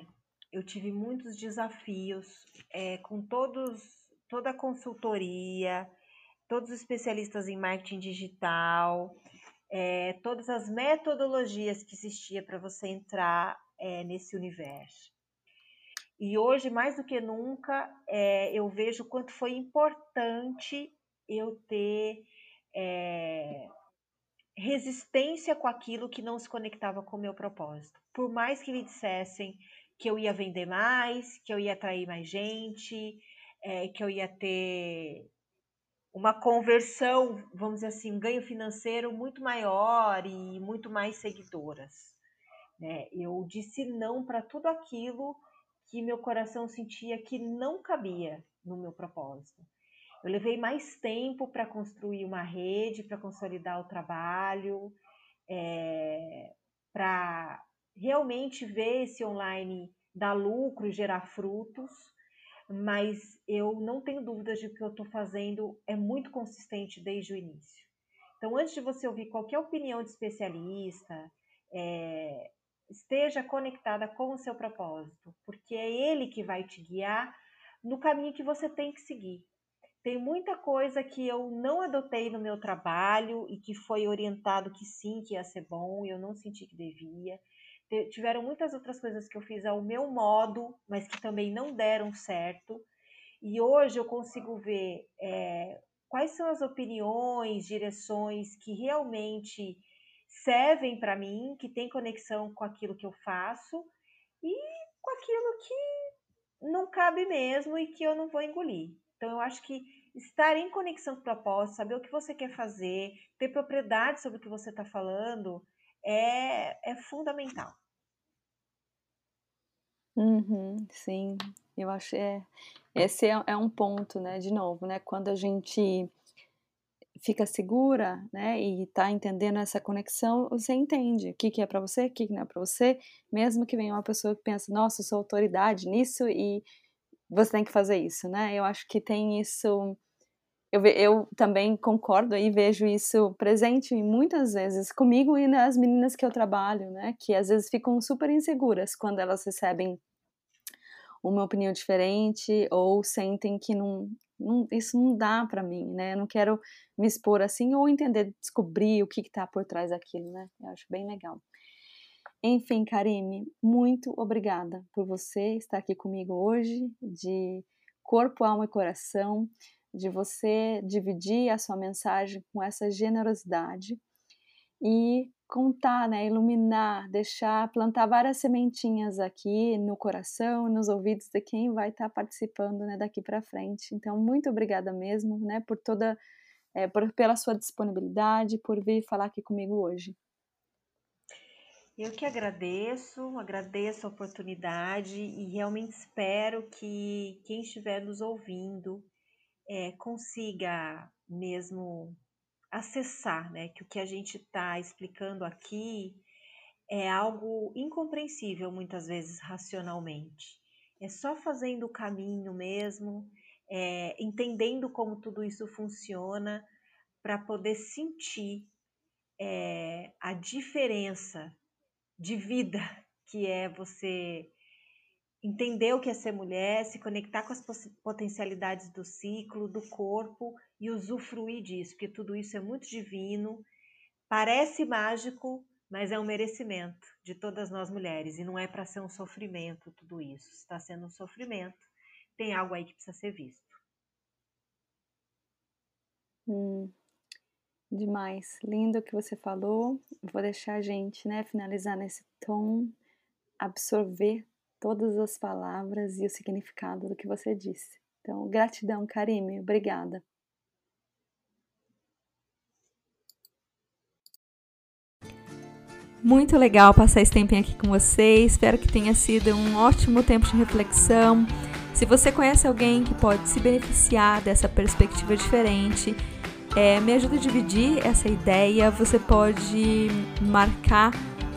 eu tive muitos desafios é, com todos, toda a consultoria, todos os especialistas em marketing digital, é, todas as metodologias que existia para você entrar é, nesse universo. E hoje, mais do que nunca, é, eu vejo quanto foi importante eu ter é, resistência com aquilo que não se conectava com o meu propósito. Por mais que me dissessem que eu ia vender mais, que eu ia atrair mais gente, é, que eu ia ter uma conversão, vamos dizer assim, um ganho financeiro muito maior e muito mais seguidoras. Né? Eu disse não para tudo aquilo que meu coração sentia que não cabia no meu propósito. Eu levei mais tempo para construir uma rede, para consolidar o trabalho, é, para realmente ver esse online dar lucro e gerar frutos, mas eu não tenho dúvidas de que o que eu estou fazendo é muito consistente desde o início. Então, antes de você ouvir qualquer opinião de especialista, é, esteja conectada com o seu propósito, porque é ele que vai te guiar no caminho que você tem que seguir. Tem muita coisa que eu não adotei no meu trabalho e que foi orientado que sim, que ia ser bom, e eu não senti que devia. Tiveram muitas outras coisas que eu fiz ao meu modo, mas que também não deram certo. E hoje eu consigo ver é, quais são as opiniões, direções que realmente servem para mim, que tem conexão com aquilo que eu faço e com aquilo que não cabe mesmo e que eu não vou engolir. Então eu acho que estar em conexão com o propósito, saber o que você quer fazer, ter propriedade sobre o que você está falando é, é fundamental. Uhum, sim, eu acho é esse é, é um ponto, né? De novo, né? Quando a gente fica segura, né, e tá entendendo essa conexão, você entende o que, que é para você, o que, que não é para você, mesmo que venha uma pessoa que pensa, nossa, eu sou autoridade nisso e você tem que fazer isso, né? Eu acho que tem isso. Eu, eu também concordo e vejo isso presente muitas vezes comigo e nas meninas que eu trabalho, né? Que às vezes ficam super inseguras quando elas recebem uma opinião diferente ou sentem que não, não, isso não dá para mim, né? Eu não quero me expor assim ou entender, descobrir o que está por trás daquilo, né? Eu acho bem legal. Enfim, Karime, muito obrigada por você estar aqui comigo hoje, de corpo, alma e coração, de você dividir a sua mensagem com essa generosidade. e contar, né, iluminar, deixar, plantar várias sementinhas aqui no coração, nos ouvidos de quem vai estar tá participando, né, daqui para frente. Então, muito obrigada mesmo, né, por toda, é, por, pela sua disponibilidade, por vir falar aqui comigo hoje. Eu que agradeço, agradeço a oportunidade e realmente espero que quem estiver nos ouvindo é, consiga mesmo acessar, né, que o que a gente está explicando aqui é algo incompreensível muitas vezes racionalmente. É só fazendo o caminho mesmo, é, entendendo como tudo isso funciona, para poder sentir é, a diferença de vida que é você entender o que é ser mulher, se conectar com as potencialidades do ciclo, do corpo e usufruir disso, porque tudo isso é muito divino, parece mágico, mas é um merecimento de todas nós mulheres e não é para ser um sofrimento tudo isso. Está sendo um sofrimento, tem algo aí que precisa ser visto. Hum, demais, lindo o que você falou. Vou deixar a gente, né, finalizar nesse tom, absorver todas as palavras e o significado do que você disse. Então, gratidão, Karime, obrigada. Muito legal passar esse tempinho aqui com vocês. Espero que tenha sido um ótimo tempo de reflexão. Se você conhece alguém que pode se beneficiar dessa perspectiva diferente, é, me ajuda a dividir essa ideia. Você pode marcar